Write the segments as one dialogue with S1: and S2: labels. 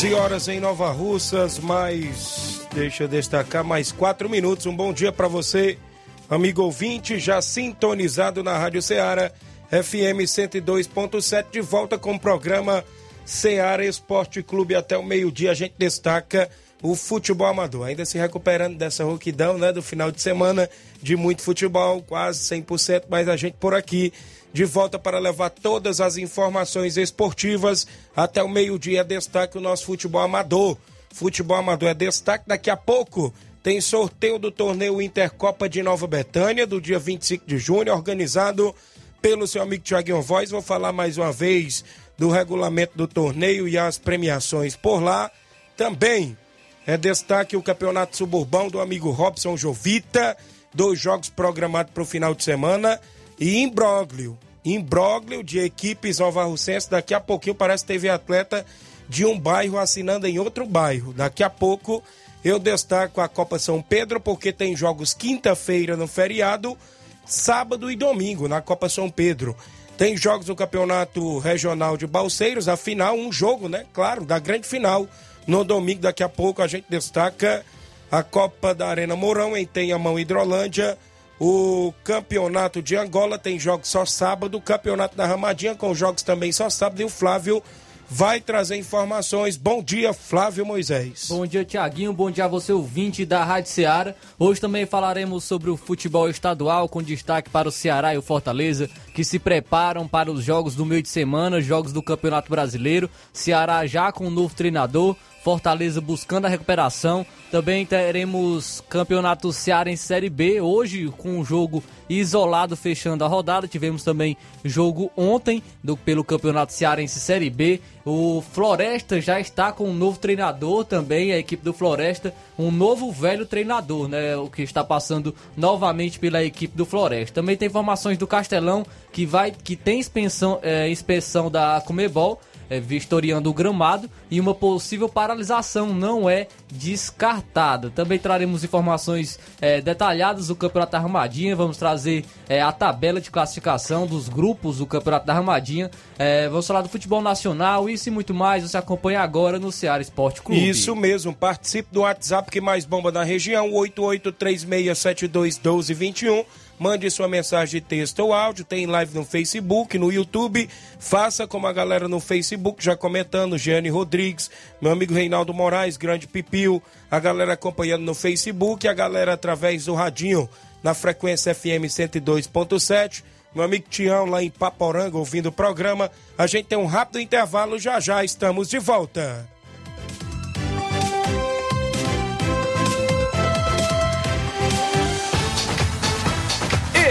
S1: 11 horas em Nova Russas, mais. Deixa eu destacar mais quatro minutos. Um bom dia para você, amigo ouvinte, já sintonizado na Rádio Ceará, FM 102.7, de volta com o programa Ceará Esporte Clube. Até o meio-dia a gente destaca o futebol amador. Ainda se recuperando dessa rouquidão, né, do final de semana, de muito futebol, quase 100%, mas a gente por aqui de volta para levar todas as informações esportivas até o meio-dia. Destaque o nosso futebol amador. Futebol amador é destaque. Daqui a pouco tem sorteio do torneio Intercopa de Nova Betânia, do dia 25 de junho, organizado pelo seu amigo Tiaguinho Voz. Vou falar mais uma vez do regulamento do torneio e as premiações por lá. Também é destaque o campeonato suburbão do amigo Robson Jovita. Dois jogos programados para o final de semana e imbróglio. Imbróglio de equipes novarrucenses. Daqui a pouquinho parece que teve atleta de um bairro assinando em outro bairro. Daqui a pouco eu destaco a Copa São Pedro, porque tem jogos quinta-feira no feriado, sábado e domingo na Copa São Pedro. Tem jogos no Campeonato Regional de Balseiros, a final, um jogo, né? Claro, da grande final. No domingo, daqui a pouco, a gente destaca a Copa da Arena Mourão, em Tenhamão Hidrolândia o campeonato de Angola tem jogos só sábado, o campeonato da Ramadinha com jogos também só sábado e o Flávio vai trazer informações. Bom dia, Flávio Moisés.
S2: Bom dia, Tiaguinho. Bom dia a você, ouvinte da Rádio Ceará. Hoje também falaremos sobre o futebol estadual, com destaque para o Ceará e o Fortaleza, que se preparam para os jogos do meio de semana, jogos do Campeonato Brasileiro. Ceará já com um novo treinador. Fortaleza buscando a recuperação. Também teremos Campeonato Ceará em Série B, hoje com um jogo isolado fechando a rodada. Tivemos também jogo ontem do, pelo Campeonato Cearense Série B. O Floresta já está com um novo treinador também, a equipe do Floresta, um novo velho treinador, né? O que está passando novamente pela equipe do Floresta. Também tem informações do Castelão que vai que tem inspeção, é, inspeção da Comebol é, vistoriando o gramado e uma possível paralisação não é descartada. Também traremos informações é, detalhadas do Campeonato da Armadinha, vamos trazer é, a tabela de classificação dos grupos do Campeonato da Armadinha, é, vamos falar do futebol nacional, isso e muito mais, você acompanha agora no Ceará Esporte Clube.
S1: Isso mesmo, participe do WhatsApp que mais bomba na região, 8836721221 mande sua mensagem de texto ou áudio, tem live no Facebook, no YouTube, faça como a galera no Facebook já comentando, Giane Rodrigues, meu amigo Reinaldo Moraes, grande Pipil, a galera acompanhando no Facebook, a galera através do radinho na frequência FM 102.7, meu amigo Tião lá em Paporanga ouvindo o programa. A gente tem um rápido intervalo, já já estamos de volta.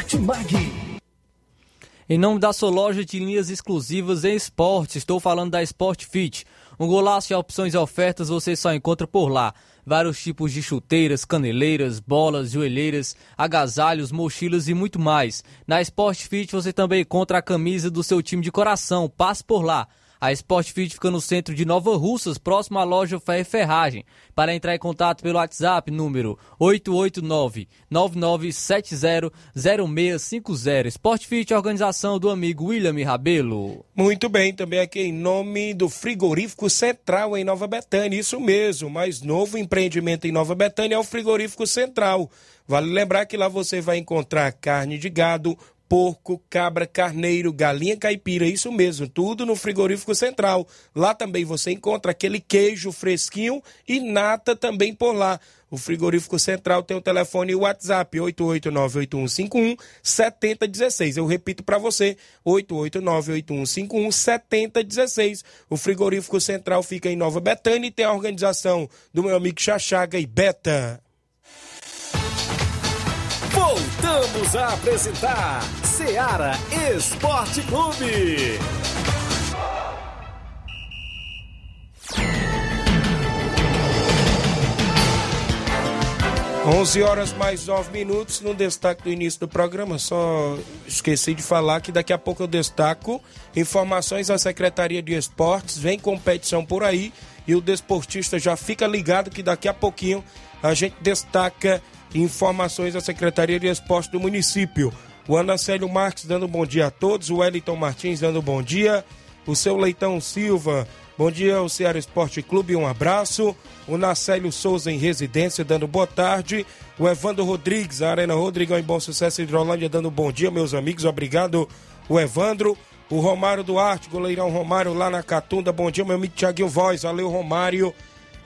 S3: Martimag.
S2: Em nome da sua loja de linhas exclusivas em esportes, estou falando da Sport Fit. Um golaço de opções e ofertas você só encontra por lá. Vários tipos de chuteiras, caneleiras, bolas, joelheiras, agasalhos, mochilas e muito mais. Na Sport Fit você também encontra a camisa do seu time de coração. Passe por lá. A Sport Fit fica no centro de Nova Russas, próximo à loja Ferre Ferragem. Para entrar em contato pelo WhatsApp, número 889-9970-0650. Sport Fit, organização do amigo William Rabelo.
S1: Muito bem, também aqui em nome do Frigorífico Central em Nova Betânia. Isso mesmo, mais novo empreendimento em Nova Betânia é o Frigorífico Central. Vale lembrar que lá você vai encontrar carne de gado, porco, cabra, carneiro, galinha caipira, isso mesmo, tudo no frigorífico central. Lá também você encontra aquele queijo fresquinho e nata também por lá. O frigorífico central tem o telefone e o WhatsApp 88981517016. Eu repito para você, 88981517016. O frigorífico central fica em Nova Betânia e tem a organização do meu amigo Chachaga e Beta.
S4: Voltamos a apresentar Seara Esporte Clube.
S1: 11 horas mais 9 minutos. No destaque do início do programa, só esqueci de falar que daqui a pouco eu destaco informações da Secretaria de Esportes. Vem competição por aí e o desportista já fica ligado que daqui a pouquinho a gente destaca informações da Secretaria de Esportes do município. O Anacélio Marques dando bom dia a todos, o Wellington Martins dando bom dia, o seu Leitão Silva, bom dia ao Ceará Esporte Clube, um abraço. O Nacélio Souza em residência dando boa tarde. O Evandro Rodrigues, a Arena Rodrigão em Bom Sucesso Hidrolândia dando bom dia, meus amigos, obrigado. O Evandro, o Romário Duarte, goleirão Romário lá na Catunda, bom dia, meu amigo Tiaguinho Voz, valeu Romário.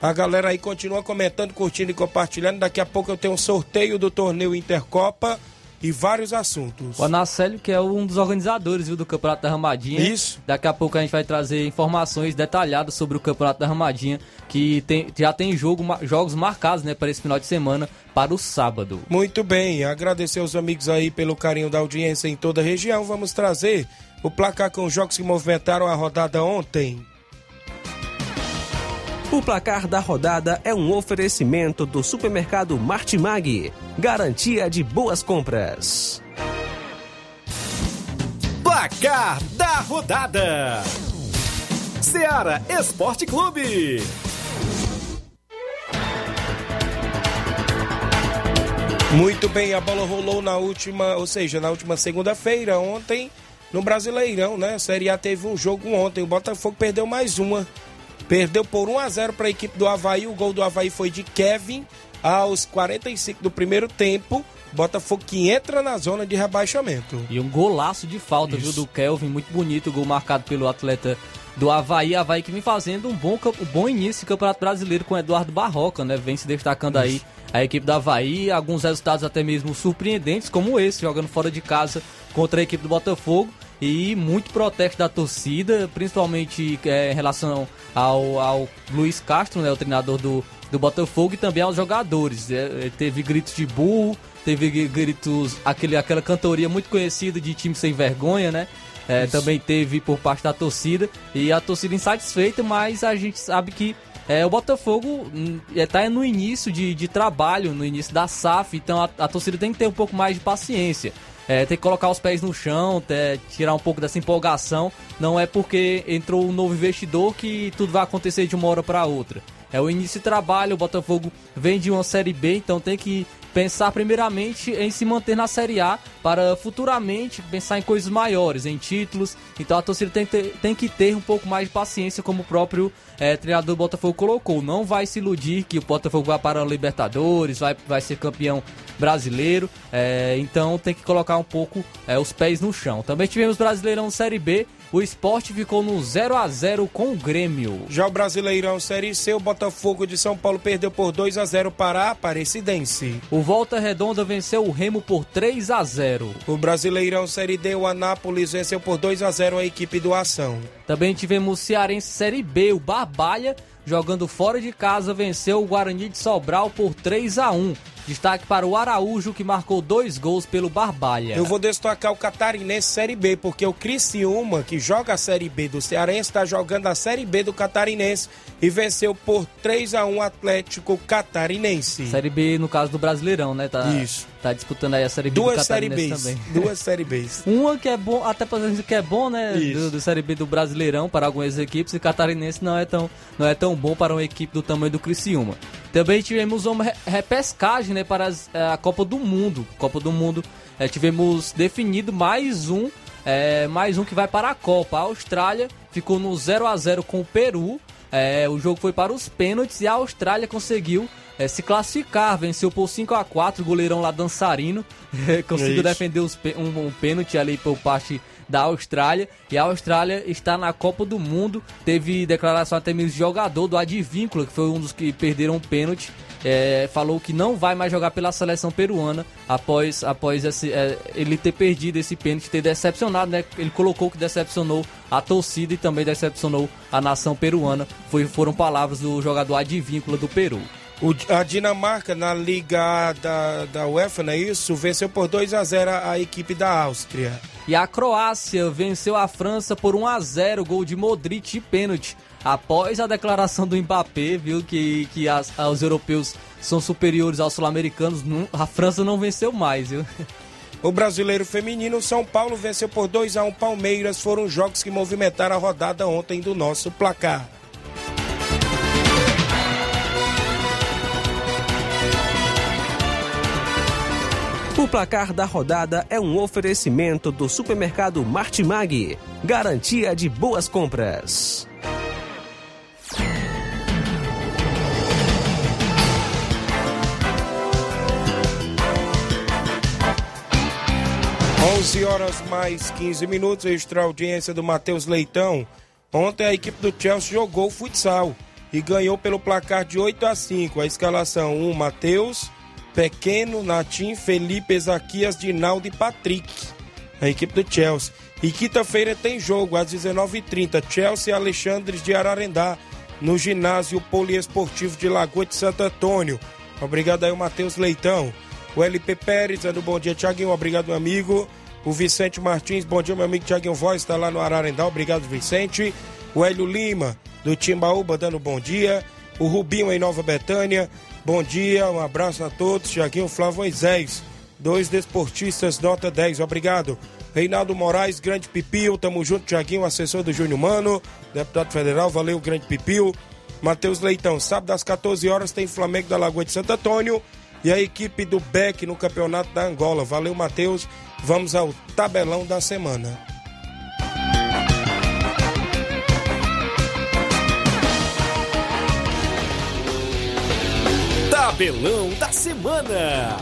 S1: A galera aí continua comentando, curtindo e compartilhando. Daqui a pouco eu tenho um sorteio do torneio Intercopa e vários assuntos.
S2: O Anacélio, que é um dos organizadores viu, do Campeonato da Ramadinha.
S1: Isso.
S2: Daqui a pouco a gente vai trazer informações detalhadas sobre o Campeonato da Ramadinha, que tem, já tem jogo, jogos marcados né, para esse final de semana, para o sábado.
S1: Muito bem, agradecer aos amigos aí pelo carinho da audiência em toda a região. Vamos trazer o placar com os jogos que movimentaram a rodada ontem.
S5: O placar da rodada é um oferecimento do supermercado Martimag. Garantia de boas compras.
S4: Placar da rodada: Seara Esporte Clube.
S1: Muito bem, a bola rolou na última, ou seja, na última segunda-feira, ontem, no Brasileirão, né? A Série A teve um jogo ontem, o Botafogo perdeu mais uma Perdeu por 1 a 0 para a equipe do Havaí. O gol do Havaí foi de Kevin aos 45 do primeiro tempo. Botafogo que entra na zona de rebaixamento.
S2: E um golaço de falta, Isso. viu, do Kelvin, muito bonito, o gol marcado pelo atleta do Havaí. Havaí que vem fazendo um bom, um bom início do Campeonato Brasileiro com o Eduardo Barroca, né? Vem se destacando aí a equipe do Havaí. Alguns resultados até mesmo surpreendentes, como esse, jogando fora de casa contra a equipe do Botafogo e muito protesto da torcida, principalmente é, em relação ao, ao Luiz Castro, né, o treinador do, do Botafogo, e também aos jogadores. É, teve gritos de burro, teve gritos, aquele, aquela cantoria muito conhecida de time sem vergonha, né? É, também teve por parte da torcida e a torcida insatisfeita, mas a gente sabe que é, o Botafogo está hum, no início de, de trabalho, no início da SAF, então a, a torcida tem que ter um pouco mais de paciência. É, tem que colocar os pés no chão, ter, tirar um pouco dessa empolgação. Não é porque entrou um novo investidor que tudo vai acontecer de uma hora para outra. É o início de trabalho, o Botafogo vem de uma Série B, então tem que pensar primeiramente em se manter na Série A para futuramente pensar em coisas maiores, em títulos. Então a torcida tem, ter, tem que ter um pouco mais de paciência, como o próprio é, treinador do Botafogo colocou. Não vai se iludir que o Botafogo vai para a Libertadores, vai, vai ser campeão brasileiro. É, então tem que colocar um pouco é, os pés no chão. Também tivemos Brasileirão Série B o esporte ficou no 0 a 0 com o Grêmio.
S1: Já o Brasileirão Série C, o Botafogo de São Paulo perdeu por 2 a 0 para a Aparecidense.
S2: O Volta Redonda venceu o Remo por 3 a 0.
S1: O Brasileirão Série D, o Anápolis venceu por 2 a 0 a equipe do Ação.
S2: Também tivemos o Cearense Série B, o Barbalha jogando fora de casa, venceu o Guarani de Sobral por 3 a 1. Destaque para o Araújo, que marcou dois gols pelo Barbalha.
S1: Eu vou destacar o Catarinense Série B, porque o Criciúma, que joga a Série B do Cearense, está jogando a Série B do Catarinense e venceu por 3 a 1 Atlético Catarinense.
S2: Série B, no caso do Brasileirão, né? Tá,
S1: Isso.
S2: Tá disputando aí a Série B
S1: Duas
S2: do
S1: Série
S2: também.
S1: Duas Série Bs.
S2: Uma que é bom, até pra dizer que é bom, né? Do, do Série B do Brasileirão para algumas equipes e Catarinense não é tão, não é tão bom para uma equipe do tamanho do Criciúma. Também tivemos uma re- repescagem, né? Para eh, a Copa do Mundo. Copa do Mundo, eh, tivemos definido mais um, eh, mais um que vai para a Copa. A Austrália ficou no 0 a 0 com o Peru. Eh, o jogo foi para os pênaltis e a Austrália conseguiu eh, se classificar, venceu por 5 a 4 o goleirão lá dançarino conseguiu
S1: Isso.
S2: defender os um, um pênalti ali por parte da Austrália e a Austrália está na Copa do Mundo. Teve declaração até mesmo de jogador do Advíncula, que foi um dos que perderam o pênalti. É, falou que não vai mais jogar pela seleção peruana após, após esse, é, ele ter perdido esse pênalti, ter decepcionado, né? Ele colocou que decepcionou a torcida e também decepcionou a nação peruana. Foi, foram palavras do jogador Advíncula do Peru.
S1: O- a Dinamarca, na Liga da, da UEFA, não é isso? Venceu por 2 a 0 a, a equipe da Áustria.
S2: E a Croácia venceu a França por 1 a 0 gol de Modric e pênalti. Após a declaração do Mbappé, viu que, que as- os europeus são superiores aos sul-americanos, a França não venceu mais, viu?
S1: O brasileiro feminino, São Paulo, venceu por 2 a 1 Palmeiras. Foram jogos que movimentaram a rodada ontem do nosso placar.
S5: O placar da rodada é um oferecimento do supermercado Martimag. Garantia de boas compras.
S1: 11 horas mais 15 minutos, extra audiência do Matheus Leitão. Ontem a equipe do Chelsea jogou futsal e ganhou pelo placar de 8 a 5. A escalação 1, Matheus, Pequeno, Natim, Felipe, Ezaquias, Dinaldo e Patrick. A equipe do Chelsea. E quinta-feira tem jogo às 19h30. Chelsea e Alexandres de Ararendá no ginásio poliesportivo de Lagoa de Santo Antônio. Obrigado aí, Matheus Leitão. O LP Pérez, dando bom dia, Tiaguinho. Obrigado, meu amigo. O Vicente Martins, bom dia, meu amigo Tiaguinho Voz, está lá no Ararendá. Obrigado, Vicente. O Hélio Lima, do Timbaúba, dando bom dia. O Rubinho em Nova Betânia, bom dia, um abraço a todos. Tiaguinho Flávio Moisés, dois desportistas, nota 10, obrigado. Reinaldo Moraes, Grande Pipio, tamo junto, Tiaguinho, assessor do Júnior Mano, deputado federal, valeu, Grande Pipio. Matheus Leitão, sábado às 14 horas tem Flamengo da Lagoa de Santo Antônio e a equipe do Beck no Campeonato da Angola. Valeu, Matheus. Vamos ao tabelão da semana.
S4: Tabelão da semana.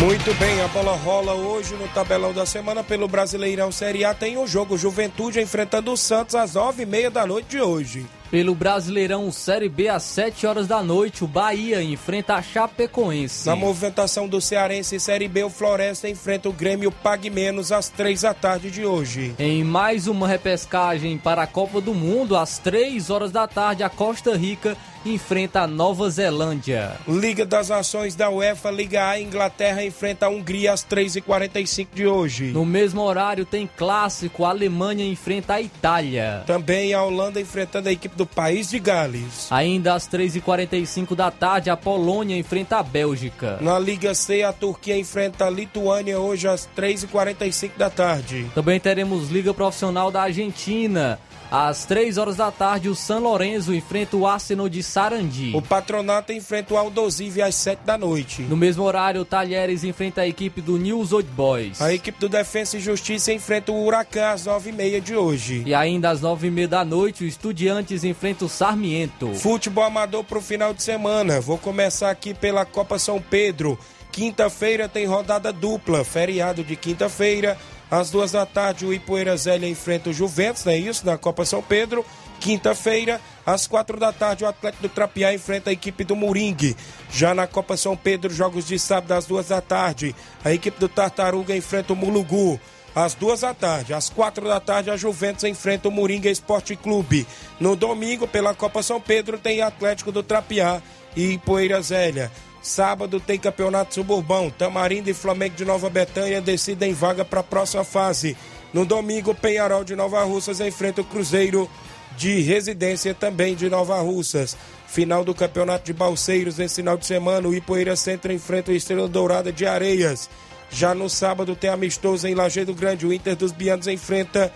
S1: Muito bem, a bola rola hoje no tabelão da semana pelo Brasileirão Série A. Tem o jogo Juventude enfrentando o Santos às nove e meia da noite de hoje.
S2: Pelo Brasileirão Série B, às 7 horas da noite, o Bahia enfrenta a Chapecoense.
S1: Na movimentação do Cearense Série B, o Floresta enfrenta o Grêmio Pague Menos às três da tarde de hoje.
S2: Em mais uma repescagem para a Copa do Mundo, às 3 horas da tarde, a Costa Rica enfrenta a Nova Zelândia.
S1: Liga das Nações da UEFA, Liga A, Inglaterra enfrenta a Hungria às 3h45 de hoje.
S2: No mesmo horário tem clássico, a Alemanha enfrenta a Itália.
S1: Também a Holanda enfrentando a equipe do País de Gales.
S2: Ainda às 3h45 da tarde, a Polônia enfrenta a Bélgica.
S1: Na Liga C, a Turquia enfrenta a Lituânia hoje às 3h45 da tarde.
S2: Também teremos Liga Profissional da Argentina. Às 3 horas da tarde, o San Lorenzo enfrenta o Arsenal de Sarandi.
S1: O Patronato enfrenta o Aldosive às 7 da noite.
S2: No mesmo horário, o Talheres enfrenta a equipe do News Old Boys.
S1: A equipe do Defensa e Justiça enfrenta o Huracan às 9h30 de hoje.
S2: E ainda às 9h30 da noite, o Estudiantes enfrenta o Sarmiento.
S1: Futebol amador para o final de semana. Vou começar aqui pela Copa São Pedro. Quinta-feira tem rodada dupla, feriado de quinta-feira. Às duas da tarde, o Ipueira Zélia enfrenta o Juventus, não é isso? Na Copa São Pedro. Quinta-feira, às quatro da tarde, o Atlético do Trapiá enfrenta a equipe do Moringue. Já na Copa São Pedro, jogos de sábado às duas da tarde, a equipe do Tartaruga enfrenta o Mulugu. às duas da tarde. Às quatro da tarde, a Juventus enfrenta o Moringa Esporte Clube. No domingo, pela Copa São Pedro, tem Atlético do Trapiá e Poeira Zélia. Sábado tem Campeonato Suburbão. Tamarindo e Flamengo de Nova Betânia decidem vaga para a próxima fase. No domingo, Penharol de Nova Russas enfrenta o Cruzeiro de Residência também de Nova Russas. Final do Campeonato de Balseiros nesse final de semana, o Ipoeira Centro enfrenta o Estrela Dourada de Areias. Já no sábado tem amistoso em Lajeado Grande, o Inter dos Bianos enfrenta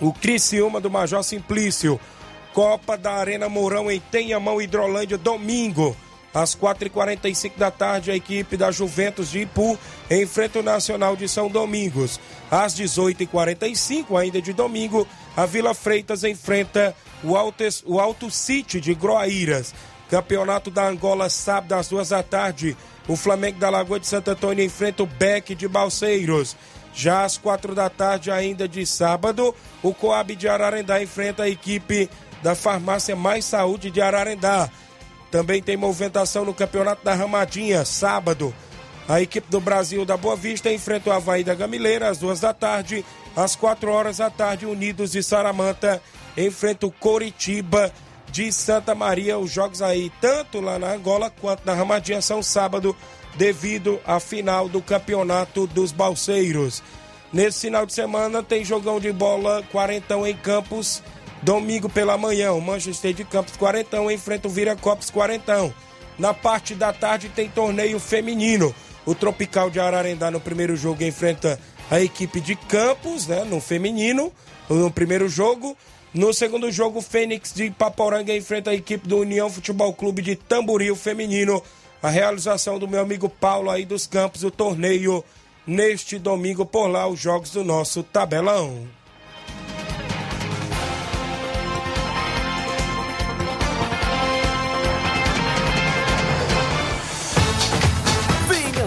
S1: o Criciúma do Major Simplício. Copa da Arena Mourão em Tenhamão, Hidrolândia, domingo. Às 4h45 da tarde, a equipe da Juventus de Ipu enfrenta o Nacional de São Domingos. Às 18h45, ainda de domingo, a Vila Freitas enfrenta o Alto, o Alto City de Groaíras. Campeonato da Angola, sábado às duas da tarde. O Flamengo da Lagoa de Santo Antônio enfrenta o Beck de Balseiros. Já às quatro da tarde, ainda de sábado, o Coab de Ararendá enfrenta a equipe da Farmácia Mais Saúde de Ararendá. Também tem movimentação no Campeonato da Ramadinha, sábado. A equipe do Brasil da Boa Vista enfrenta o Havaí da Gamileira às duas da tarde. Às quatro horas da tarde, Unidos de Saramanta enfrenta o Coritiba de Santa Maria. Os jogos aí, tanto lá na Angola quanto na Ramadinha, são sábado, devido à final do Campeonato dos Balseiros. Nesse final de semana tem jogão de bola quarentão em Campos Domingo pela manhã, o Manchester de Campos Quarentão enfrenta o Viracopos Quarentão. Na parte da tarde tem torneio feminino. O Tropical de Ararendá no primeiro jogo enfrenta a equipe de Campos, né, no feminino, no primeiro jogo. No segundo jogo, o Fênix de Paporanga enfrenta a equipe do União Futebol Clube de Tamboril feminino. A realização do meu amigo Paulo aí dos Campos, o torneio neste domingo por lá, os jogos do nosso tabelão.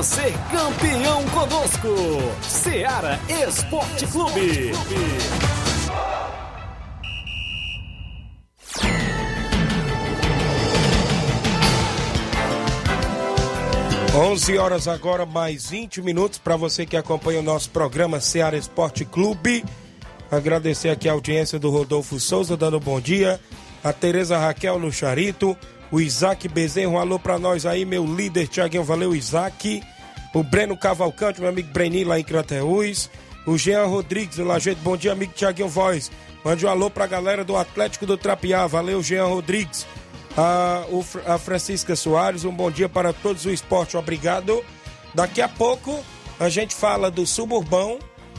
S4: Ser campeão conosco, Seara Esporte Clube.
S1: 11 horas agora, mais 20 minutos para você que acompanha o nosso programa Seara Esporte Clube. Agradecer aqui a audiência do Rodolfo Souza, dando bom dia. A Tereza Raquel no Charito. O Isaac Bezerro, um alô para nós aí, meu líder Tiaguinho, valeu Isaac. O Breno Cavalcante, meu amigo Breninho lá em Crateús. O Jean Rodrigues, do Lajeito, bom dia, amigo Tiaguinho Voz. Mande um alô pra galera do Atlético do Trapiá, valeu Jean Rodrigues. A, o, a Francisca Soares, um bom dia para todos o esporte, obrigado. Daqui a pouco a gente fala do Suburbão,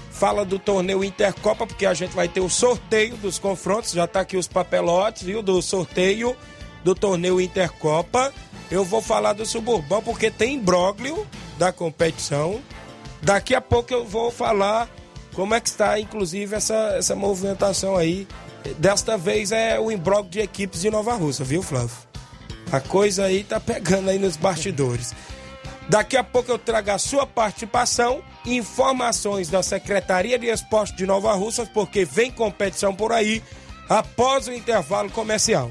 S1: fala do torneio Intercopa, porque a gente vai ter o sorteio dos confrontos, já tá aqui os papelotes, viu, do sorteio do torneio Intercopa. Eu vou falar do Suburbão porque tem imbróglio da competição. Daqui a pouco eu vou falar como é que está, inclusive, essa, essa movimentação aí. Desta vez é o imbróglio de equipes de Nova Russa, viu, Flávio? A coisa aí tá pegando aí nos bastidores. Daqui a pouco eu trago a sua participação, informações da Secretaria de Esporte de Nova Russas, porque vem competição por aí, após o intervalo comercial.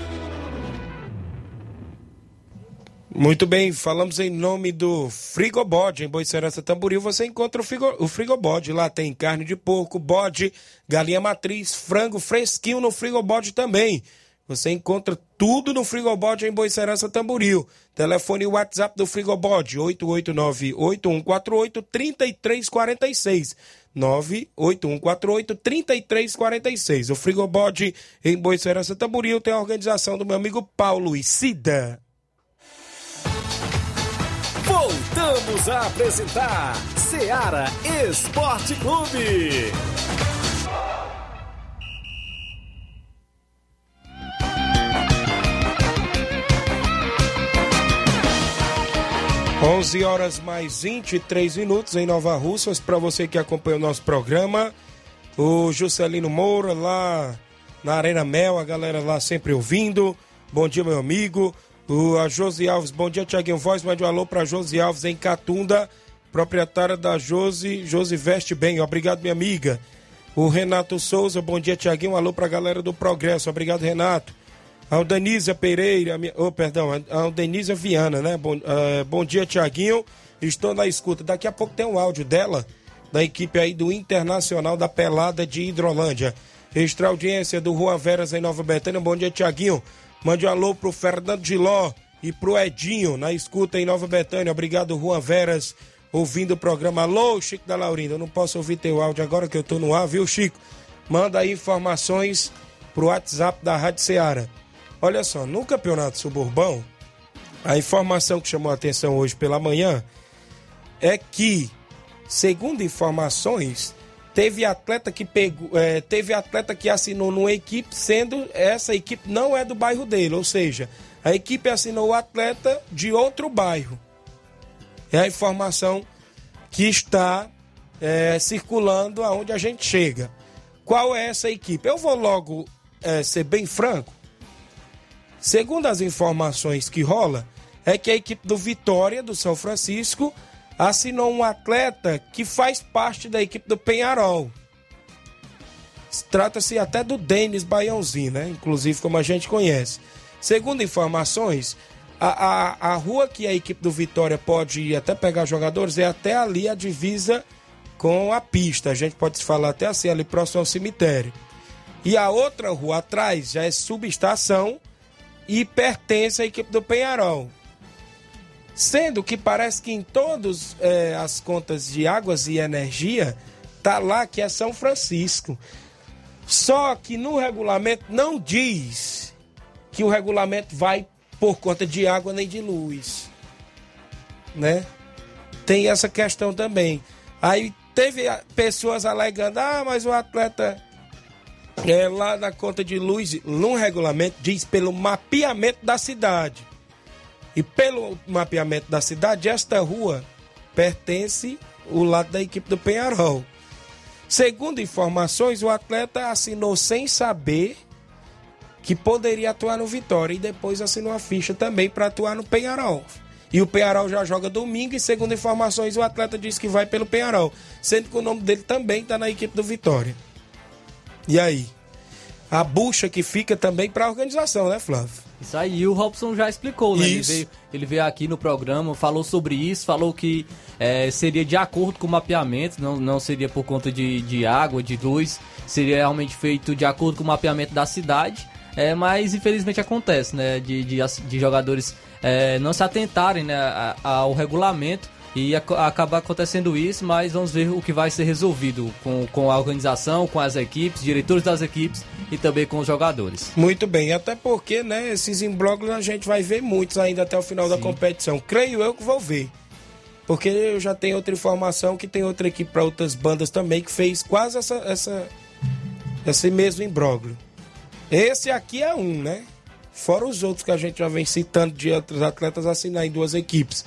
S1: Muito bem, falamos em nome do Frigobode, em Boicerança Tamboril, você encontra o, frigo, o Frigobode, lá tem carne de porco, bode, galinha matriz, frango fresquinho no Frigobode também. Você encontra tudo no Frigobode em Boicerança Tamboril. Telefone e WhatsApp do Frigobode, 889-8148-3346. 98148-3346. O Frigobode em Boicerança Tamboril tem a organização do meu amigo Paulo Cida.
S4: Voltamos a apresentar Seara Esporte Clube.
S1: 11 horas mais 23 minutos em Nova Russas. Para você que acompanha o nosso programa, o Juscelino Moura lá na Arena Mel, a galera lá sempre ouvindo. Bom dia, meu amigo. O, a Josi Alves, bom dia, Tiaguinho Voz. Mande um alô para Josi Alves em Catunda, proprietária da Josi. Josi Veste Bem. Obrigado, minha amiga. O Renato Souza, bom dia, Tiaguinho. Um alô para a galera do Progresso. Obrigado, Renato. A Denise Pereira, minha, oh, perdão, a Denise Viana, né? Bom, uh, bom dia, Tiaguinho. Estou na escuta. Daqui a pouco tem um áudio dela, da equipe aí do Internacional da Pelada de Hidrolândia. Extra audiência do Juan Veras em Nova Betânia. Bom dia, Tiaguinho. Mande um alô pro Fernando Giló e pro Edinho na escuta em Nova Betânia. Obrigado, Juan Veras, ouvindo o programa. Alô, Chico da Laurinda. Eu não posso ouvir teu áudio agora que eu tô no ar, viu, Chico? Manda aí informações pro WhatsApp da Rádio Ceará. Olha só, no campeonato suburbão, a informação que chamou a atenção hoje pela manhã é que, segundo informações, teve atleta que pegou, é, teve atleta que assinou numa equipe, sendo essa equipe não é do bairro dele, ou seja, a equipe assinou o atleta de outro bairro. É a informação que está é, circulando aonde a gente chega. Qual é essa equipe? Eu vou logo é, ser bem franco. Segundo as informações que rola, é que a equipe do Vitória do São Francisco assinou um atleta que faz parte da equipe do Penharol. Trata-se até do Denis Baiãozinho, né? Inclusive, como a gente conhece. Segundo informações, a, a, a rua que a equipe do Vitória pode ir até pegar jogadores é até ali a divisa com a pista. A gente pode falar até assim, ali próximo ao cemitério. E a outra rua atrás já é subestação e pertence à equipe do Penharol. Sendo que parece que em todas é, as contas de águas e energia tá lá que é São Francisco. Só que no regulamento não diz que o regulamento vai por conta de água nem de luz, né? Tem essa questão também. Aí teve pessoas alegando: "Ah, mas o atleta é, lá na conta de luz, no regulamento, diz pelo mapeamento da cidade. E pelo mapeamento da cidade, esta rua pertence o lado da equipe do Penharol. Segundo informações, o atleta assinou sem saber que poderia atuar no Vitória e depois assinou a ficha também para atuar no Penharol. E o Penharol já joga domingo e, segundo informações, o atleta disse que vai pelo Penharol, sendo que o nome dele também está na equipe do Vitória. E aí? A bucha que fica também para a organização, né, Flávio?
S2: Isso aí, o Robson já explicou, né? Ele veio, ele veio, aqui no programa, falou sobre isso, falou que é, seria de acordo com o mapeamento, não, não seria por conta de, de água, de luz, seria realmente feito de acordo com o mapeamento da cidade. É, mas infelizmente acontece, né? De, de, de jogadores é, não se atentarem né, ao regulamento e ac acaba acontecendo isso, mas vamos ver o que vai ser resolvido com, com a organização, com as equipes, diretores das equipes e também com os jogadores.
S1: Muito bem, até porque, né, esses imbróglios a gente vai ver muitos ainda até o final Sim. da competição. Creio eu que vou ver. Porque eu já tenho outra informação que tem outra equipe para outras bandas também que fez quase essa, essa esse mesmo imbróglio. Esse aqui é um, né? Fora os outros que a gente já vem citando de outros atletas assinar em duas equipes.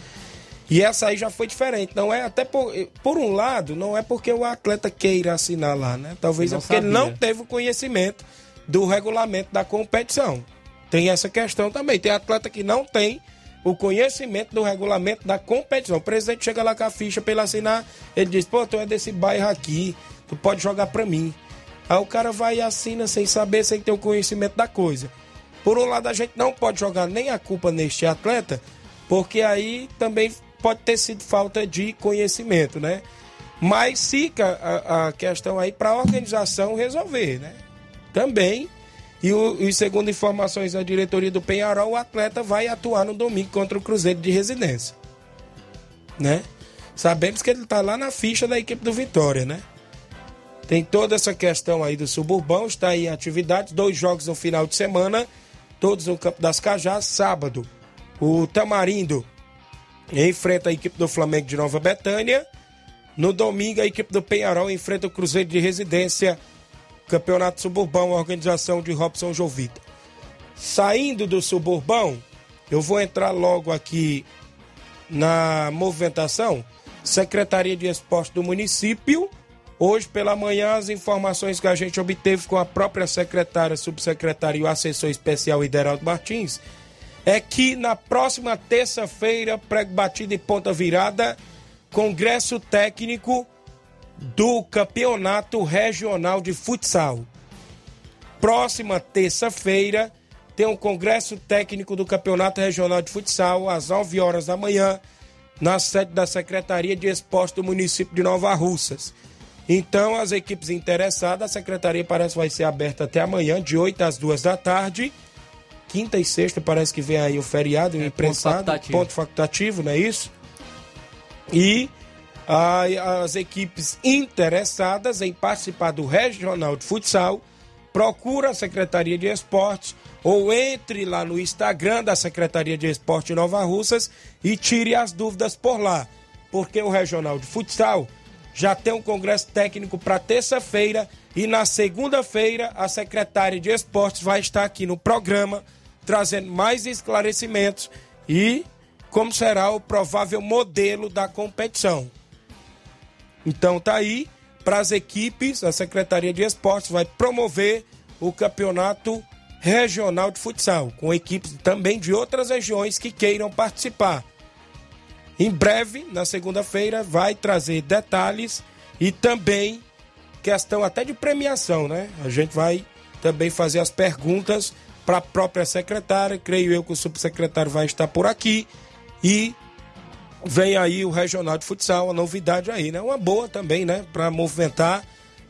S1: E essa aí já foi diferente. Não é até por, por um lado, não é porque o atleta queira assinar lá, né? Talvez não é porque sabia. ele não teve o conhecimento do regulamento da competição. Tem essa questão também. Tem atleta que não tem o conhecimento do regulamento da competição. O presidente chega lá com a ficha para ele assinar, ele diz: "Pô, tu é desse bairro aqui, tu pode jogar para mim". Aí o cara vai e assina sem saber, sem ter o conhecimento da coisa. Por um lado, a gente não pode jogar nem a culpa neste atleta, porque aí também pode ter sido falta de conhecimento, né? Mas fica a, a questão aí para a organização resolver, né? Também, e, o, e segundo informações da diretoria do Penharol, o atleta vai atuar no domingo contra o Cruzeiro de Residência, né? Sabemos que ele está lá na ficha da equipe do Vitória, né? Tem toda essa questão aí do suburbão, está aí em atividade, dois jogos no final de semana, todos no Campo das Cajás, sábado. O Tamarindo enfrenta a equipe do Flamengo de Nova Betânia. No domingo, a equipe do Penharol enfrenta o Cruzeiro de Residência, Campeonato Suburbão, organização de Robson Jovita. Saindo do Suburbão, eu vou entrar logo aqui na movimentação. Secretaria de Esporte do município. Hoje pela manhã, as informações que a gente obteve com a própria secretária, subsecretária e o assessor especial Ideraldo Martins é que na próxima terça-feira, prego batida e ponta virada, congresso técnico do Campeonato Regional de Futsal. Próxima terça-feira tem um congresso técnico do Campeonato Regional de Futsal às 9 horas da manhã, na sede da Secretaria de Esporte do município de Nova Russas. Então, as equipes interessadas, a secretaria parece vai ser aberta até amanhã, de 8 às 2 da tarde quinta e sexta parece que vem aí o feriado é, imprensado, ponto facultativo. ponto facultativo, não é isso? E a, as equipes interessadas em participar do Regional de Futsal procura a Secretaria de Esportes ou entre lá no Instagram da Secretaria de Esporte Nova Russas e tire as dúvidas por lá, porque o Regional de Futsal já tem um congresso técnico para terça-feira e na segunda-feira a secretária de Esportes vai estar aqui no programa trazendo mais esclarecimentos e como será o provável modelo da competição. Então tá aí para as equipes, a Secretaria de Esportes vai promover o campeonato regional de futsal, com equipes também de outras regiões que queiram participar. Em breve, na segunda-feira, vai trazer detalhes e também questão até de premiação, né? A gente vai também fazer as perguntas para a própria secretária. Creio eu que o subsecretário vai estar por aqui. E vem aí o Regional de Futsal, a novidade aí, né? Uma boa também, né? Para movimentar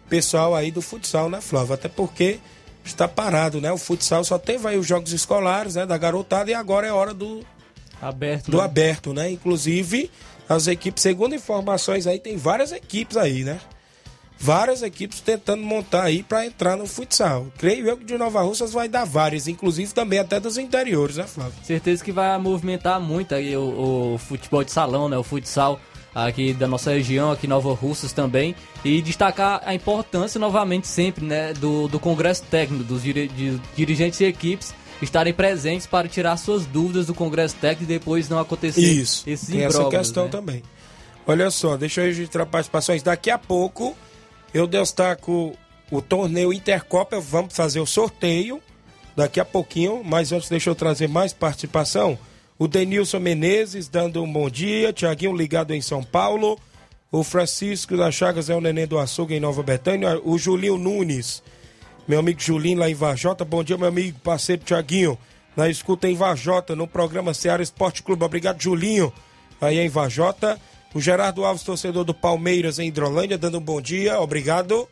S1: pessoal aí do futsal, né, Flávio? Até porque está parado, né? O futsal só teve aí os jogos escolares, né? Da garotada e agora é hora do
S2: aberto,
S1: do né? aberto, né? Inclusive as equipes, segundo informações aí, tem várias equipes aí, né? Várias equipes tentando montar aí para entrar no futsal. Creio eu que de Nova Russas vai dar várias, inclusive também até dos interiores, né, Flávio?
S2: Certeza que vai movimentar muito aí o, o futebol de salão, né, o futsal aqui da nossa região, aqui Nova Russas também, e destacar a importância novamente sempre, né, do, do congresso técnico, dos dir, de, dirigentes e equipes estarem presentes para tirar suas dúvidas do congresso técnico e depois não acontecer
S1: Isso, esses tem essa questão né? também. Olha só, deixa eu registrar participações. Daqui a pouco eu destaco o torneio Intercopa, vamos fazer o sorteio daqui a pouquinho, mas antes deixa eu trazer mais participação. O Denilson Menezes dando um bom dia, Tiaguinho ligado em São Paulo, o Francisco da Chagas é o neném do açougue em Nova Betânia, o Julinho Nunes, meu amigo Julinho lá em Vajota, bom dia meu amigo, parceiro Tiaguinho, na escuta em Vajota, no programa Seara Esporte Clube, obrigado Julinho, aí em Vajota. O Gerardo Alves, torcedor do Palmeiras em Hidrolândia, dando um bom dia, obrigado.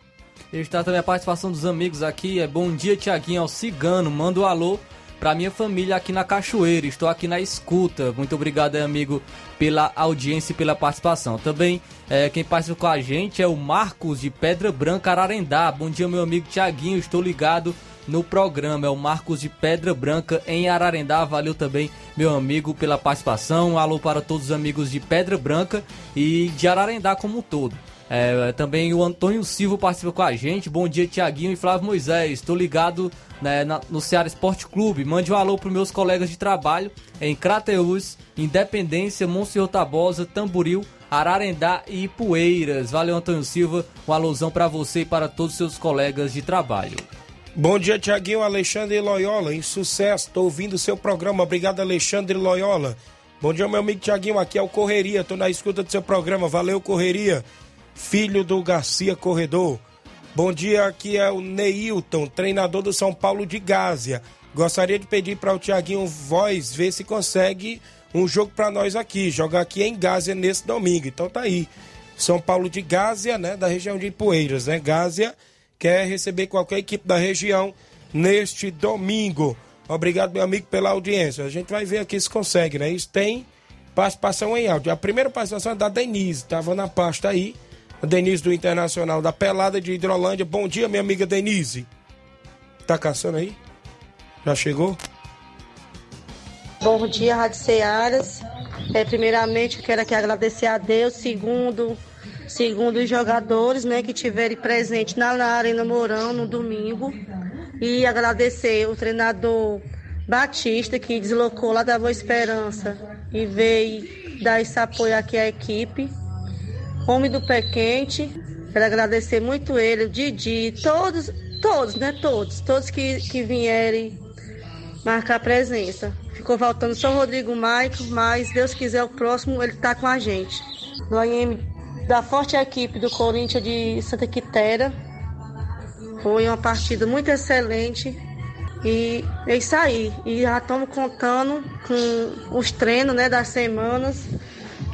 S2: Está também a participação dos amigos aqui. É bom dia, Tiaguinho, ao Cigano. Manda um alô para minha família aqui na Cachoeira. Estou aqui na escuta. Muito obrigado, amigo, pela audiência e pela participação. Também é, quem participa com a gente é o Marcos de Pedra Branca, Ararendá. Bom dia, meu amigo Tiaguinho. Estou ligado no programa. É o Marcos de Pedra Branca em Ararendá. Valeu também, meu amigo, pela participação. alô para todos os amigos de Pedra Branca e de Ararendá como um todo. É, também o Antônio Silva participa com a gente. Bom dia, Tiaguinho e Flávio Moisés. Estou ligado né, na, no Ceará Esporte Clube. Mande um alô para meus colegas de trabalho em Crateús, Independência, Monsenhor Tabosa, Tamboril, Ararendá e Poeiras. Valeu, Antônio Silva. Um alusão para você e para todos os seus colegas de trabalho.
S1: Bom dia, Tiaguinho Alexandre Loyola, em sucesso, estou ouvindo o seu programa, obrigado Alexandre Loyola. Bom dia, meu amigo Tiaguinho, aqui é o Correria, estou na escuta do seu programa, valeu Correria, filho do Garcia Corredor. Bom dia, aqui é o Neilton, treinador do São Paulo de Gásia. Gostaria de pedir para o Tiaguinho Voz ver se consegue um jogo para nós aqui, jogar aqui em Gásia nesse domingo. Então tá aí, São Paulo de Gásia, né, da região de Poeiras, né, Gásia quer receber qualquer equipe da região neste domingo. Obrigado, meu amigo, pela audiência. A gente vai ver aqui se consegue, né? Isso tem participação em áudio. A primeira participação é da Denise, estava na pasta aí. A Denise do Internacional da Pelada de Hidrolândia. Bom dia, minha amiga Denise. Tá caçando aí? Já chegou?
S6: Bom dia, Rádio Cearas. É, primeiramente, eu quero aqui agradecer a Deus. Segundo, segundo os jogadores né, que tiverem presente na Arena Mourão no domingo. E agradecer o treinador Batista, que deslocou lá da Boa Esperança e veio dar esse apoio aqui à equipe. Homem do Pé Quente, quero agradecer muito ele, o Didi, todos, todos, né? Todos, todos que, que vierem marcar presença. Ficou faltando só o Rodrigo Maico, mas Deus quiser o próximo ele tá com a gente. Do AM da forte equipe do Corinthians de Santa Quitéria. Foi uma partida muito excelente. E é isso aí. E já estamos contando com os treinos né, das semanas.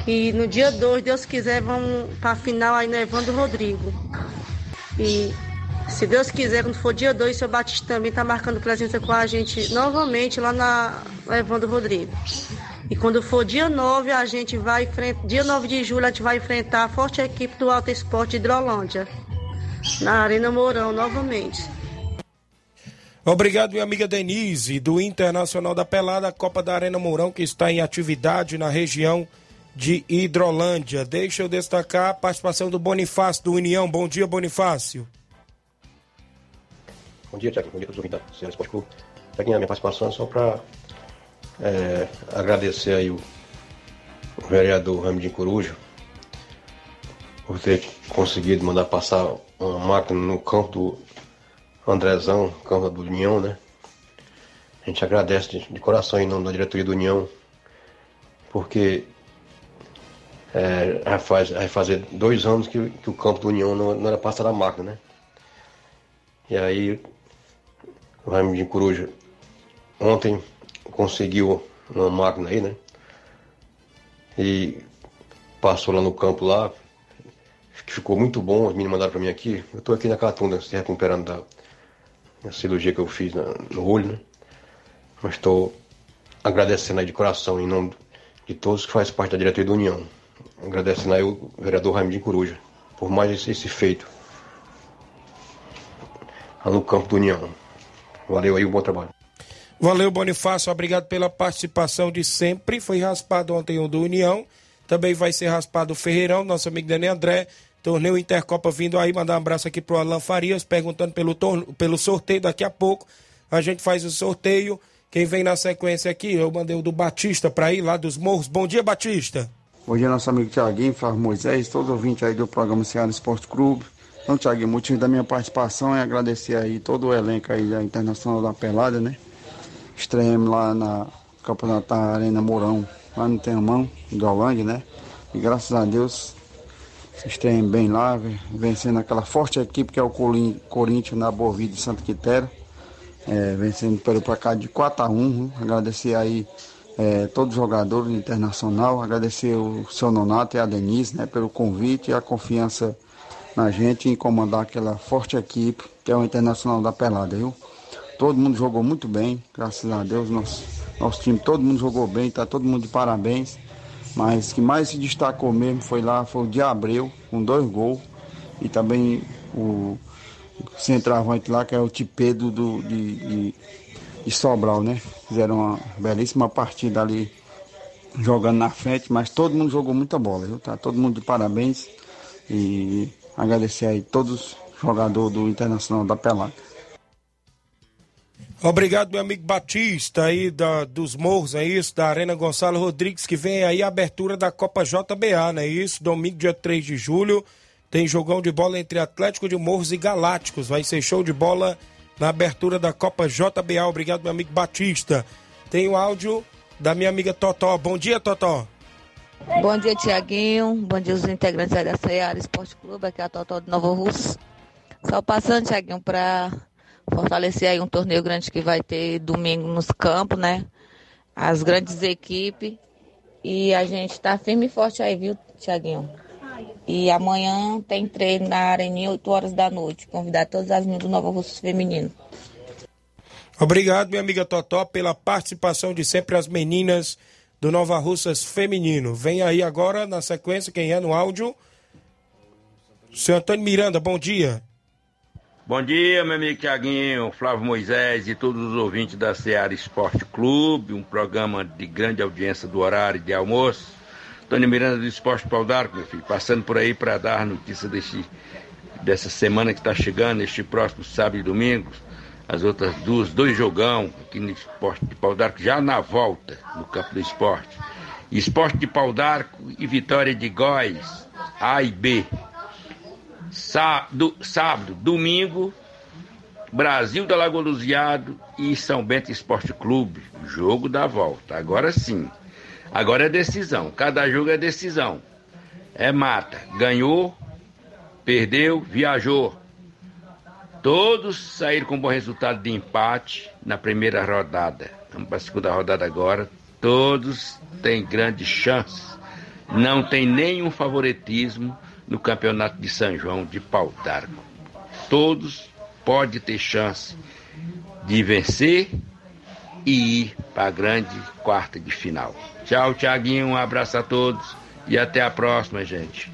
S6: Que no dia 2, Deus quiser, vamos para a final aí no Evandro Rodrigo. E se Deus quiser, quando for dia 2, o seu Batista também está marcando presença com a gente novamente lá na Evandro Rodrigo. E quando for dia 9, a gente vai enfrentar, dia 9 de julho, a gente vai enfrentar a forte equipe do Alto Esporte de Hidrolândia, na Arena Mourão, novamente.
S1: Obrigado, minha amiga Denise, do Internacional da Pelada, Copa da Arena Mourão, que está em atividade na região de Hidrolândia. Deixa eu destacar a participação do Bonifácio, do União. Bom dia, Bonifácio.
S7: Bom dia, Tiago. Bom dia a todos os ouvintes da Ceará Esporte Clube. Aqui a minha participação só para é, agradecer aí o, o vereador Ramidinho Coruja por ter conseguido mandar passar uma máquina no campo do Andrezão, campo do União, né? A gente agradece de, de coração em nome da diretoria do União, porque é, faz, vai fazer dois anos que, que o campo do União não, não era passado a máquina, né? E aí o de Coruja ontem conseguiu uma máquina aí, né? E passou lá no campo lá, que ficou muito bom, os meninos mandaram para mim aqui. Eu estou aqui na Catunda, se recuperando da, da, cirurgia que eu fiz na, no olho, né? Mas estou agradecendo aí de coração, em nome de todos que fazem parte da diretoria da União. Agradecendo aí o vereador Raimundo Coruja por mais esse, esse feito lá no campo da União. Valeu aí, um bom trabalho.
S1: Valeu, Bonifácio. Obrigado pela participação de sempre. Foi raspado ontem o do União. Também vai ser raspado o Ferreirão, nosso amigo Daniel André. Torneio Intercopa vindo aí. Mandar um abraço aqui pro Alan Farias, perguntando pelo, torno, pelo sorteio daqui a pouco. A gente faz o sorteio. Quem vem na sequência aqui, eu mandei o do Batista para ir lá dos Morros. Bom dia, Batista.
S8: Bom dia, nosso amigo Tiaguinho, Flávio Moisés, todos os ouvintes aí do programa Ceará Esporte Clube. Então, Tiaguinho, o motivo da minha participação é agradecer aí todo o elenco aí da Internacional da Pelada, né? Estreamos lá na Campeonato Arena Mourão, lá no Tenhamão, do Holândia, né? E graças a Deus estreamos bem lá, vencendo aquela forte equipe que é o Corinthians na Boa Vida de Santa Quitéria. É, vencendo pelo placar de 4 a 1 né? Agradecer aí é, todos os jogadores do Internacional, agradecer o seu Nonato e a Denise né, pelo convite e a confiança na gente em comandar aquela forte equipe que é o Internacional da Pelada, viu? Todo mundo jogou muito bem, graças a Deus. Nosso, nosso time, todo mundo jogou bem, tá todo mundo de parabéns. Mas que mais se destacou mesmo foi lá, foi o de Abreu, com dois gols. E também o centroavante lá, que é o Tipedo do, de, de, de Sobral, né? Fizeram uma belíssima partida ali jogando na frente, mas todo mundo jogou muita bola, viu? Tá todo mundo de parabéns. E agradecer aí todos os jogadores do Internacional da Pelada.
S1: Obrigado, meu amigo Batista, aí da, dos Morros, é isso, da Arena Gonçalo Rodrigues, que vem aí a abertura da Copa JBA, não é isso? Domingo, dia 3 de julho, tem jogão de bola entre Atlético de Morros e Galácticos. Vai ser show de bola na abertura da Copa JBA. Obrigado, meu amigo Batista. Tem o áudio da minha amiga Totó. Bom dia, Totó.
S9: Bom dia, Tiaguinho. Bom dia, os integrantes da Ceará Esporte Clube. Aqui é a Totó de Nova Russa. Só passando, Tiaguinho, para fortalecer aí um torneio grande que vai ter domingo nos campos, né? As grandes equipes. E a gente está firme e forte aí, viu, Tiaguinho? E amanhã tem treino na Areninha, 8 horas da noite. Convidar todas as meninas do Nova Russa Feminino.
S1: Obrigado, minha amiga Totó, pela participação de sempre as meninas do Nova Russas Feminino. Vem aí agora, na sequência, quem é no áudio? Seu Antônio Miranda, bom dia.
S10: Bom dia, meu amigo Tiaguinho, Flávio Moisés e todos os ouvintes da Seara Esporte Clube, um programa de grande audiência do horário de almoço. Tony Miranda do Esporte Pau d'Arco, meu filho, passando por aí para dar notícia desse, dessa semana que está chegando, este próximo sábado e domingo. As outras duas, dois jogão aqui no Esporte de Pau d'Arco, já na volta no campo do esporte. Esporte de Pau d'Arco e Vitória de Góis, A e B. Sábado, sábado domingo, Brasil da Lagoa Luziado e São Bento Esporte Clube. Jogo da volta. Agora sim. Agora é decisão. Cada jogo é decisão. É mata. Ganhou, perdeu, viajou. Todos saíram com bom resultado de empate na primeira rodada. Vamos para a segunda rodada agora. Todos têm grandes chances. Não tem nenhum favoritismo no campeonato de São João de Pau d'Arco. Todos podem ter chance de vencer e ir para a grande quarta de final. Tchau, Tiaguinho, um abraço a todos e até a próxima, gente.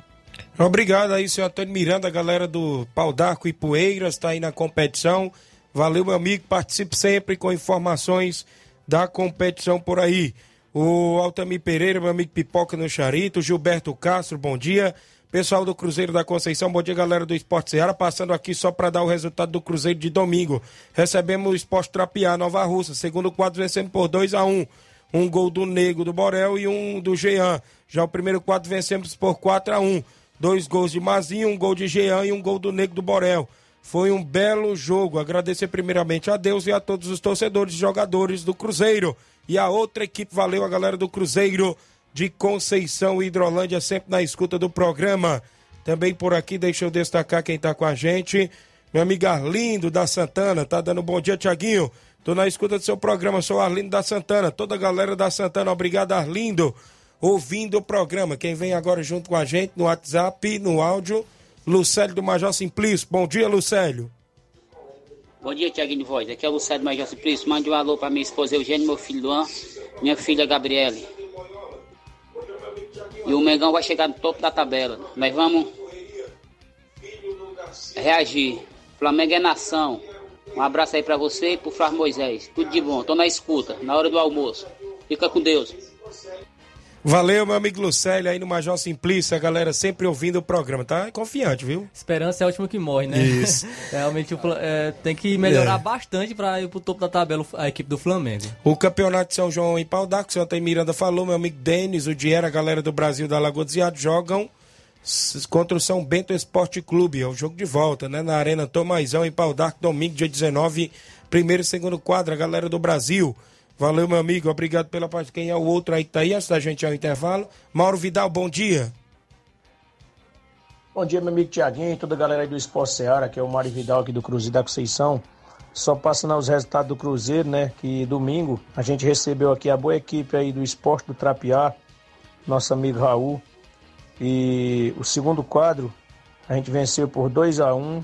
S1: Obrigado aí, senhor Antônio Miranda, galera do Pau d'Arco e Poeiras, está aí na competição. Valeu, meu amigo, participe sempre com informações da competição por aí. O Altamir Pereira, meu amigo Pipoca no Charito, Gilberto Castro, bom dia. Pessoal do Cruzeiro da Conceição, bom dia, galera do Esporte Ceará. Passando aqui só para dar o resultado do Cruzeiro de domingo. Recebemos o Esporte Trapiá, Nova Russa. Segundo quadro, vencemos por 2 a 1 um. um gol do Nego do Borel e um do Jean. Já o primeiro quadro, vencemos por 4 a 1 Dois gols de Mazinho, um gol de Jean e um gol do Nego do Borel. Foi um belo jogo. Agradecer primeiramente a Deus e a todos os torcedores e jogadores do Cruzeiro. E a outra equipe, valeu a galera do Cruzeiro de Conceição Hidrolândia, sempre na escuta do programa. Também por aqui, deixa eu destacar quem tá com a gente. Meu amigo Arlindo da Santana, tá dando um bom dia, Tiaguinho. Tô na escuta do seu programa, sou Arlindo da Santana. Toda a galera da Santana, obrigado, Arlindo. Ouvindo o programa. Quem vem agora junto com a gente no WhatsApp, no áudio, Lucélio do Major Simplício. Bom dia, Lucélio.
S11: Bom dia, Tiaguinho de Voz. Aqui é o Lucélio do Major Simplício. Mande um alô pra minha esposa Eugênio, meu filho Luan, minha filha Gabriele. E o Mengão vai chegar no topo da tabela. Nós vamos reagir. Flamengo é nação. Um abraço aí pra você e pro Flávio Moisés. Tudo de bom. Tô na escuta, na hora do almoço. Fica com Deus.
S1: Valeu, meu amigo Lucélio, aí no Major Simplício, a galera sempre ouvindo o programa. Tá confiante, viu?
S2: Esperança é a última que morre, né?
S1: Isso.
S2: Realmente o é, tem que melhorar
S1: É.
S2: bastante para ir pro topo da tabela a equipe do Flamengo.
S1: O campeonato de São João em Pau d'Arco, o senhor tem Miranda falou, meu amigo Denis, o Diera, a galera do Brasil da Lagoa dos Iados jogam contra o São Bento Esporte Clube. É o jogo de volta, né? Na Arena Tomaizão em Pau d'Arco, domingo, dia 19, primeiro e segundo quadro, a galera do Brasil. Valeu, meu amigo, obrigado pela parte. Quem é o outro aí que tá aí, antes da gente ao intervalo? Mauro Vidal, bom dia.
S12: Bom dia, meu amigo Tiaguinho e toda a galera aí do Esporte Seara, que é o Mário Vidal aqui do Cruzeiro da Conceição. Só passando os resultados do Cruzeiro, né? Que domingo a gente recebeu aqui a boa equipe aí do Esporte do Trapiá, nosso amigo Raul. E o segundo quadro a gente venceu por 2 a 1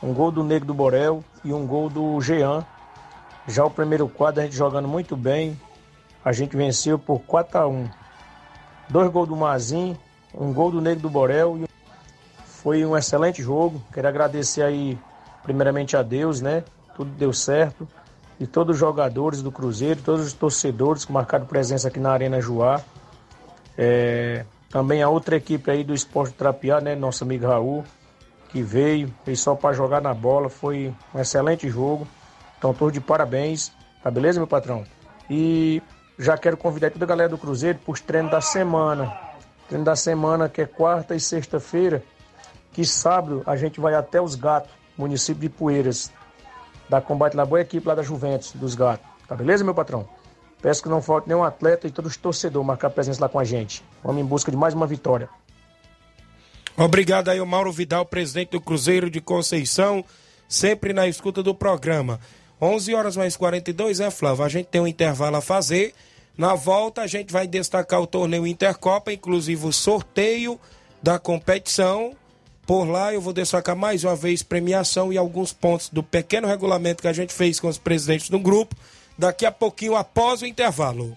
S12: um gol do Negro do Borel e um gol do Jean. Já o primeiro quadro a gente jogando muito bem, a gente venceu por 4 a 1 Dois gols do Mazin, um gol do Negro do Borel foi um excelente jogo. Quero agradecer aí, primeiramente a Deus, né? Tudo deu certo. E todos os jogadores do Cruzeiro, todos os torcedores que marcaram presença aqui na Arena Joá. É, também a outra equipe aí do Esporte Trapiá, né? Nosso amigo Raul, que veio, veio só para jogar na bola. Foi um excelente jogo. Então, todos de parabéns. Tá beleza, meu patrão? E já quero convidar toda a galera do Cruzeiro para os treinos da semana. Treino da semana que é quarta e sexta-feira que sábado a gente vai até os Gatos, município de Poeiras, da Combate lá, boa equipe lá da Juventus, dos Gatos. Tá beleza, meu patrão? Peço que não falte nenhum atleta e todos os torcedores marcar presença lá com a gente. Vamos em busca de mais uma vitória.
S1: Obrigado aí, o Mauro Vidal, presidente do Cruzeiro de Conceição, sempre na escuta do programa. 11 horas mais 42, é, Flávio? A gente tem um intervalo a fazer. Na volta, a gente vai destacar o torneio Intercopa, inclusive o sorteio da competição. Por lá, eu vou destacar mais uma vez premiação e alguns pontos do pequeno regulamento que a gente fez com os presidentes do grupo. Daqui a pouquinho, após o intervalo.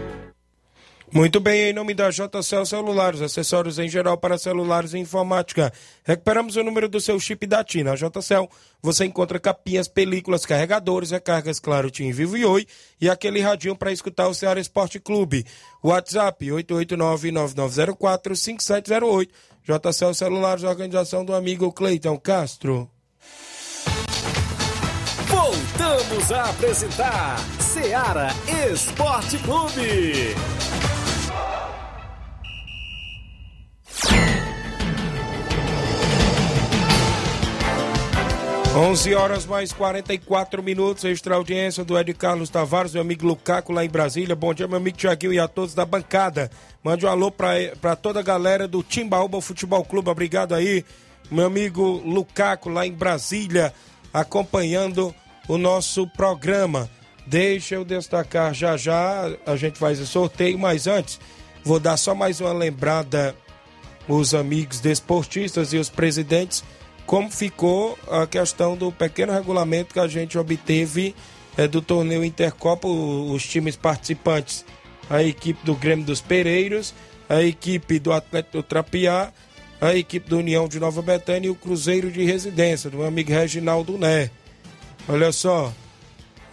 S1: Muito bem, em nome da JCL Celulares, acessórios em geral para celulares e informática. Recuperamos o número do seu chip da TIM. Na JCL você encontra capinhas, películas, carregadores, recargas, claro, TIM Vivo e Oi e aquele radinho para escutar o Ceará Esporte Clube. WhatsApp 889-9904-5708. JCL Celulares, organização do amigo Cleiton Castro.
S4: Voltamos a apresentar Ceará Esporte Clube.
S1: 11 horas mais 44 minutos, extra audiência do Ed Carlos Tavares, meu amigo Lucaco lá em Brasília. Bom dia, meu amigo Tiaguinho e a todos da bancada. Mande um alô para toda a galera do Timbaúba Futebol Clube. Obrigado aí, meu amigo Lucaco lá em Brasília, acompanhando o nosso programa. Deixa eu destacar já já, a gente faz o sorteio, mas antes, vou dar só mais uma lembrada os amigos desportistas e os presidentes como ficou a questão do pequeno regulamento que a gente obteve é, do torneio Intercopa, os times participantes, a equipe do Grêmio dos Pereiros, a equipe do Atlético do Trapiá, a equipe do União de Nova Betânia e o Cruzeiro de Residência, do meu amigo Reginaldo Né. Olha só,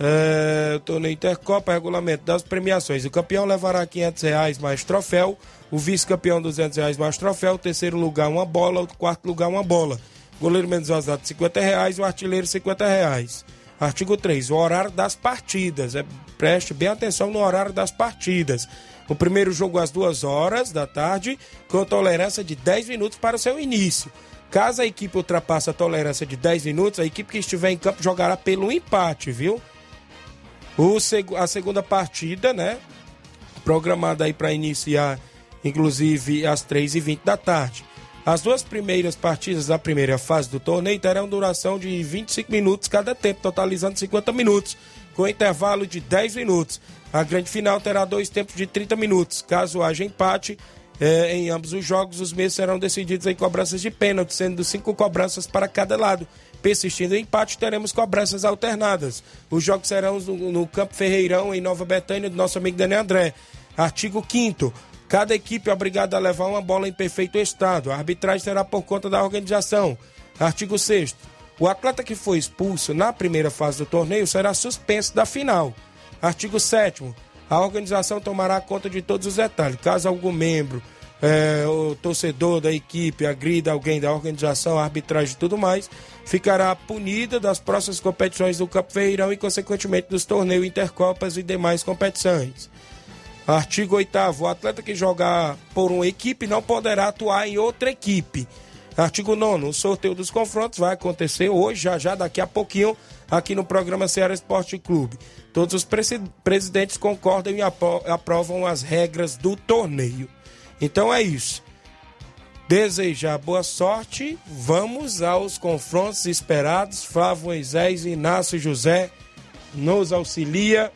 S1: é, torneio Intercopa, regulamento das premiações. O campeão levará 500 reais mais troféu, o vice-campeão 200 reais mais troféu, o terceiro lugar uma bola, o quarto lugar uma bola. Goleiro menos vazado 50 reais, o artilheiro 50 reais. Artigo 3, o horário das partidas. É, preste bem atenção no horário das partidas. O primeiro jogo às duas horas da tarde, com tolerância de 10 minutos para o seu início. Caso a equipe ultrapasse a tolerância de 10 minutos, a equipe que estiver em campo jogará pelo empate, viu? O, a segunda partida, né? Programada aí para iniciar, inclusive, às 3h20 da tarde. As duas primeiras partidas da primeira fase do torneio terão duração de 25 minutos cada tempo, totalizando 50 minutos, com intervalo de 10 minutos. A grande final terá dois tempos de 30 minutos. Caso haja empate eh, em ambos os jogos, os meios serão decididos em cobranças de pênalti, sendo cinco cobranças para cada lado. Persistindo o empate, teremos cobranças alternadas. Os jogos serão no, no Campo Ferreirão, em Nova Betânia, do nosso amigo Daniel André. Artigo 5 Cada equipe é obrigada a levar uma bola em perfeito estado. A arbitragem será por conta da organização. Artigo 6 O atleta que foi expulso na primeira fase do torneio será suspenso da final. Artigo 7 A organização tomará conta de todos os detalhes. Caso algum membro, é, o torcedor da equipe agrida alguém da organização, a arbitragem e tudo mais, ficará punida das próximas competições do Campo Feirão e, consequentemente, dos torneios Intercopas e demais competições. Artigo 8 O atleta que jogar por uma equipe não poderá atuar em outra equipe. Artigo 9 O sorteio dos confrontos vai acontecer hoje, já já, daqui a pouquinho, aqui no programa Ceará Esporte Clube. Todos os presidentes concordam e aprovam as regras do torneio. Então é isso. Desejar boa sorte. Vamos aos confrontos esperados. Flávio Moisés e Inácio José nos auxilia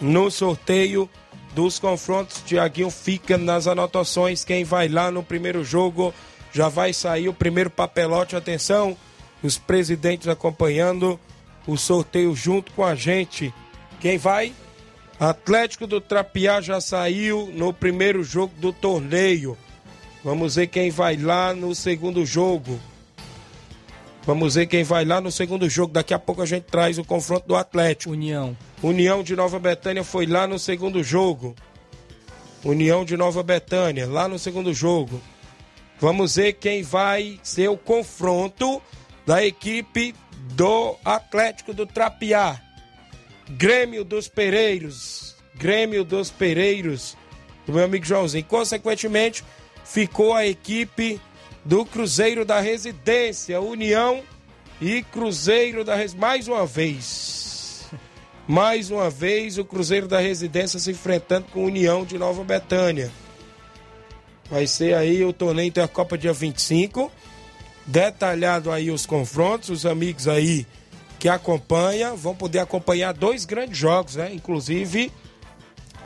S1: no sorteio dos confrontos. Tiaguinho fica nas anotações. Quem vai lá no primeiro jogo já vai sair o primeiro papelote. Atenção, os presidentes acompanhando o sorteio junto com a gente. Quem vai? Atlético do Trapiá já saiu no primeiro jogo do torneio. Vamos ver quem vai lá no segundo jogo. Vamos ver quem vai lá no segundo jogo. Daqui a pouco a gente traz o confronto do Atlético.
S2: União.
S1: União de Nova Betânia foi lá no segundo jogo. União de Nova Betânia, lá no segundo jogo. Vamos ver quem vai ser o confronto da equipe do Atlético do Trapiá. Grêmio dos Pereiros. Grêmio dos Pereiros, do meu amigo Joãozinho. Consequentemente, ficou a equipe do Cruzeiro da Residência, União e Cruzeiro da Residência. Mais uma vez. Mais uma vez o Cruzeiro da Residência se enfrentando com a União de Nova Betânia. Vai ser aí o torneio da Copa dia 25. Detalhado aí os confrontos, os amigos aí que acompanham vão poder acompanhar dois grandes jogos, né? Inclusive,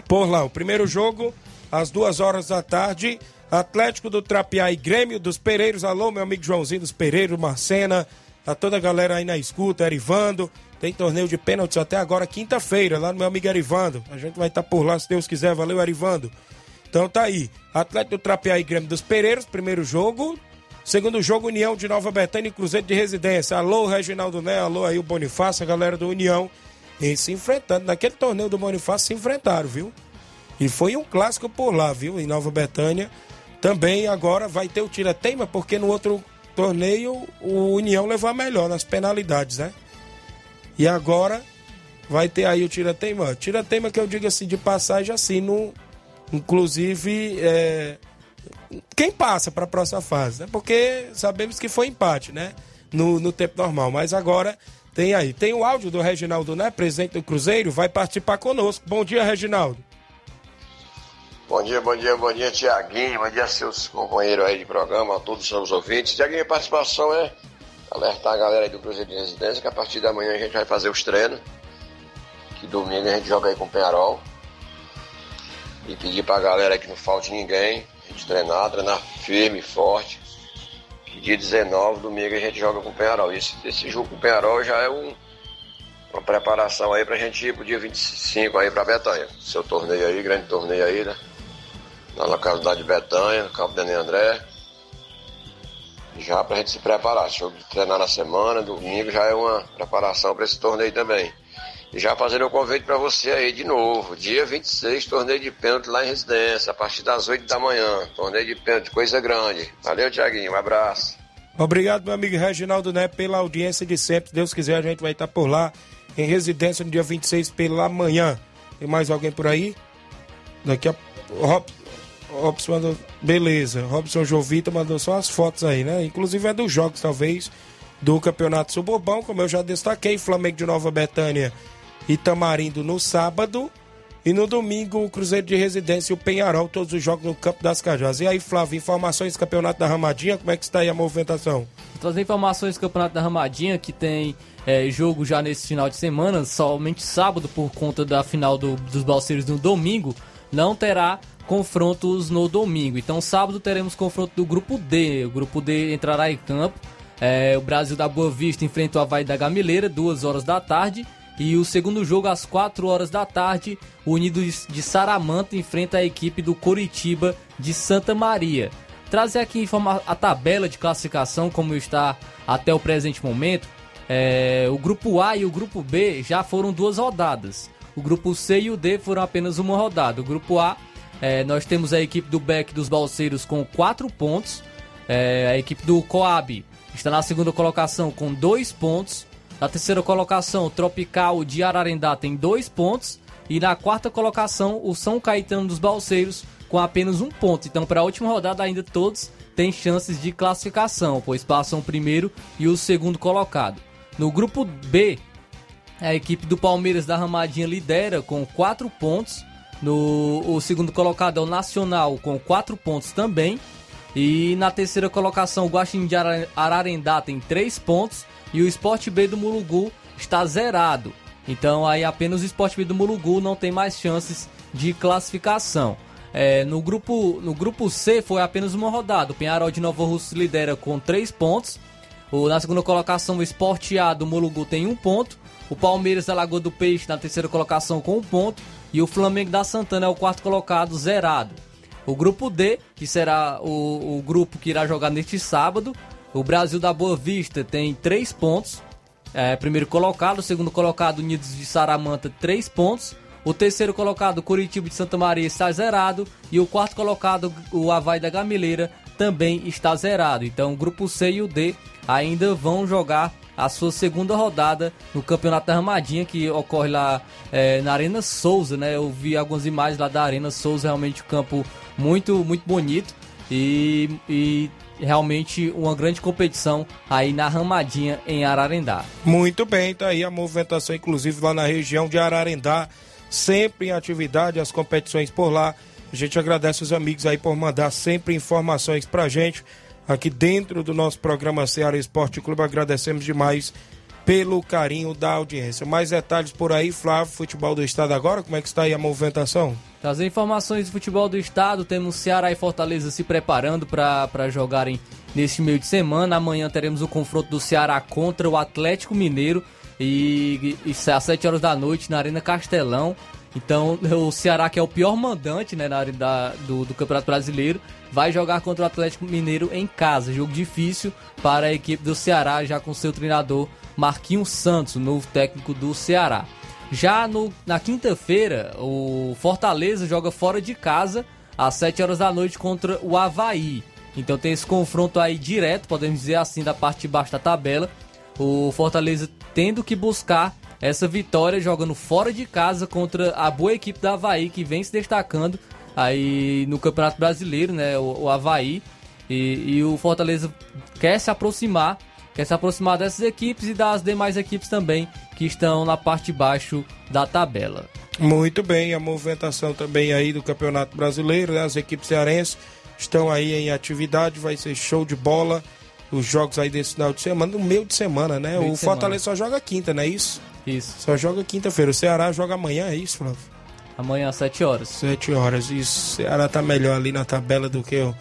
S1: por lá, o primeiro jogo às duas horas da tarde, Atlético do Trapiá e Grêmio dos Pereiros. Alô, meu amigo Joãozinho dos Pereiros, Marcena, a toda a galera aí na escuta, Erivando. Tem torneio de pênaltis até agora, quinta-feira, lá no meu amigo Erivando. A gente vai estar por lá, se Deus quiser. Valeu, Erivando. Então tá aí. Atlético do Trapiá e Grêmio dos Pereiros, primeiro jogo. Segundo jogo, União de Nova Betânia e Cruzeiro de Residência. Alô, Reginaldo Né, alô aí o Bonifácio, a galera do União. E se enfrentando. Naquele torneio do Bonifácio se enfrentaram, viu? E foi um clássico por lá, viu? Em Nova Betânia. Também agora vai ter o tira-teima, porque no outro torneio o União levou a melhor nas penalidades, né? E agora vai ter aí o tira-teima. Tira-teima que eu digo assim, de passagem assim, no, inclusive, é, quem passa para a próxima fase, né? Porque sabemos que foi empate, né? No, no tempo normal. Mas agora tem aí. Tem o áudio do Reginaldo, né? Presidente do Cruzeiro, vai participar conosco. Bom dia, Reginaldo.
S13: Bom dia, bom dia, bom dia, Tiaguinho. Bom dia, seus companheiros aí de programa, a todos os ouvintes. Tiaguinho, a participação é alertar a galera aí do Cruzeiro de Residência que a partir da manhã a gente vai fazer os treinos. Que domingo a gente joga aí com o Penharol. E pedir pra galera que não falte ninguém. A gente treinar, treinar firme, forte. Que dia 19, domingo, a gente joga com o Penharol. Esse, esse jogo com o Penharol já é um, uma preparação aí pra gente ir pro dia 25 aí pra Betanha. Seu torneio aí, grande torneio aí, né? Na localidade de Betanha, Campo Daniel André. Já pra gente se preparar. Jogo de treinar na semana, domingo já é uma preparação para esse torneio também. E já fazendo o convite para você aí de novo. Dia 26, torneio de pênalti lá em residência, a partir das 8 da manhã. Torneio de pênalti, coisa grande. Valeu, Tiaguinho. Um abraço.
S1: Obrigado, meu amigo Reginaldo Né, pela audiência de sempre. Se Deus quiser, a gente vai estar por lá, em residência, no dia 26 pela manhã. Tem mais alguém por aí? Daqui a. Rob... Robson mandou. Beleza. Robson Jovita mandou só as fotos aí, né? Inclusive é dos jogos, talvez, do Campeonato Suburbão, como eu já destaquei. Flamengo de Nova Betânia e Tamarindo no sábado. E no domingo, o Cruzeiro de Residência e o Penharol, todos os jogos no Campo das Cajás. E aí, Flávio, informações do Campeonato da Ramadinha, como é que está aí a movimentação?
S2: Trazer informações do Campeonato da Ramadinha, que tem é, jogo já nesse final de semana, somente sábado, por conta da final do, dos Balseiros no domingo, não terá confrontos no domingo. Então, sábado teremos confronto do Grupo D. O Grupo D entrará em campo. É, o Brasil da Boa Vista enfrenta o Havaí da Gamileira, duas horas da tarde. E o segundo jogo, às 4 horas da tarde, o Unidos de Saramanta enfrenta a equipe do Coritiba de Santa Maria. Trazer aqui a tabela de classificação, como está até o presente momento. É, o grupo A e o grupo B já foram duas rodadas. O grupo C e o D foram apenas uma rodada. O grupo A, é, nós temos a equipe do Beck dos Balseiros com 4 pontos. É, a equipe do Coab está na segunda colocação com 2 pontos. Na terceira colocação, o Tropical de Ararendá tem 2 pontos. E na quarta colocação, o São Caetano dos Balseiros com apenas um ponto. Então, para a última rodada, ainda todos têm chances de classificação, pois passam o primeiro e o segundo colocado. No grupo B, a equipe do Palmeiras da Ramadinha lidera com 4 pontos. No, o segundo colocado é o Nacional com 4 pontos também. E na terceira colocação, o Guaxinim de Ararendá tem 3 pontos. E o Sport B do Mulugu está zerado. Então aí apenas o Sport B do Mulugu não tem mais chances de classificação. É, no, grupo, no grupo C foi apenas uma rodada. O Penharol de Nova Russa lidera com 3 pontos. O, na segunda colocação, o Sport A do Mulugu tem 1 um ponto. O Palmeiras da Lagoa do Peixe na terceira colocação com 1 um ponto. E o Flamengo da Santana é o quarto colocado, zerado. O grupo D, que será o, o grupo que irá jogar neste sábado. O Brasil da Boa Vista tem 3 pontos. É, primeiro colocado, segundo colocado, Unidos de Saramanta, 3 pontos. O terceiro colocado, Curitiba de Santa Maria, está zerado. E o quarto colocado, o Havaí da Gamileira, também está zerado. Então, o grupo C e o D ainda vão jogar a sua segunda rodada no Campeonato da Ramadinha, que ocorre lá é, na Arena Souza, né? Eu vi algumas imagens lá da Arena Souza, realmente um campo muito, muito bonito e, e realmente uma grande competição aí na Ramadinha em Ararendá.
S1: Muito bem, tá aí a movimentação, inclusive lá na região de Ararendá, sempre em atividade, as competições por lá. A gente agradece os amigos aí por mandar sempre informações pra gente aqui dentro do nosso programa Ceará Esporte Clube. Agradecemos demais pelo carinho da audiência. Mais detalhes por aí, Flávio, futebol do estado agora, como é que está aí a movimentação?
S2: Trazer informações do futebol do estado, temos Ceará e Fortaleza se preparando para jogarem neste meio de semana. Amanhã teremos o confronto do Ceará contra o Atlético Mineiro e, e, e às 7 horas da noite na Arena Castelão. Então, o Ceará, que é o pior mandante né, na área da, do, do, Campeonato Brasileiro, vai jogar contra o Atlético Mineiro em casa. Jogo difícil para a equipe do Ceará, já com seu treinador Marquinhos Santos, novo técnico do Ceará. Já no, na quinta-feira, o Fortaleza joga fora de casa às 7 horas da noite contra o Havaí. Então tem esse confronto aí direto, podemos dizer assim, da parte de baixo da tabela. O Fortaleza tendo que buscar essa vitória jogando fora de casa contra a boa equipe da Havaí, que vem se destacando aí no Campeonato Brasileiro, né? O, o Havaí. E, e o Fortaleza quer se aproximar, quer se aproximar dessas equipes e das demais equipes também que estão na parte de baixo da tabela.
S1: Muito bem, a movimentação também aí do Campeonato Brasileiro, né? As equipes cearenses estão aí em atividade, vai ser show de bola. Os jogos aí desse final de semana, no meio de semana, né? Meio o Fortaleza só joga quinta, não é isso?
S2: Isso.
S1: Só joga quinta-feira. O Ceará joga amanhã, é isso, Flávio?
S2: Amanhã às 7 horas.
S1: 7 horas. Isso. O Ceará tá melhor ali na tabela do que o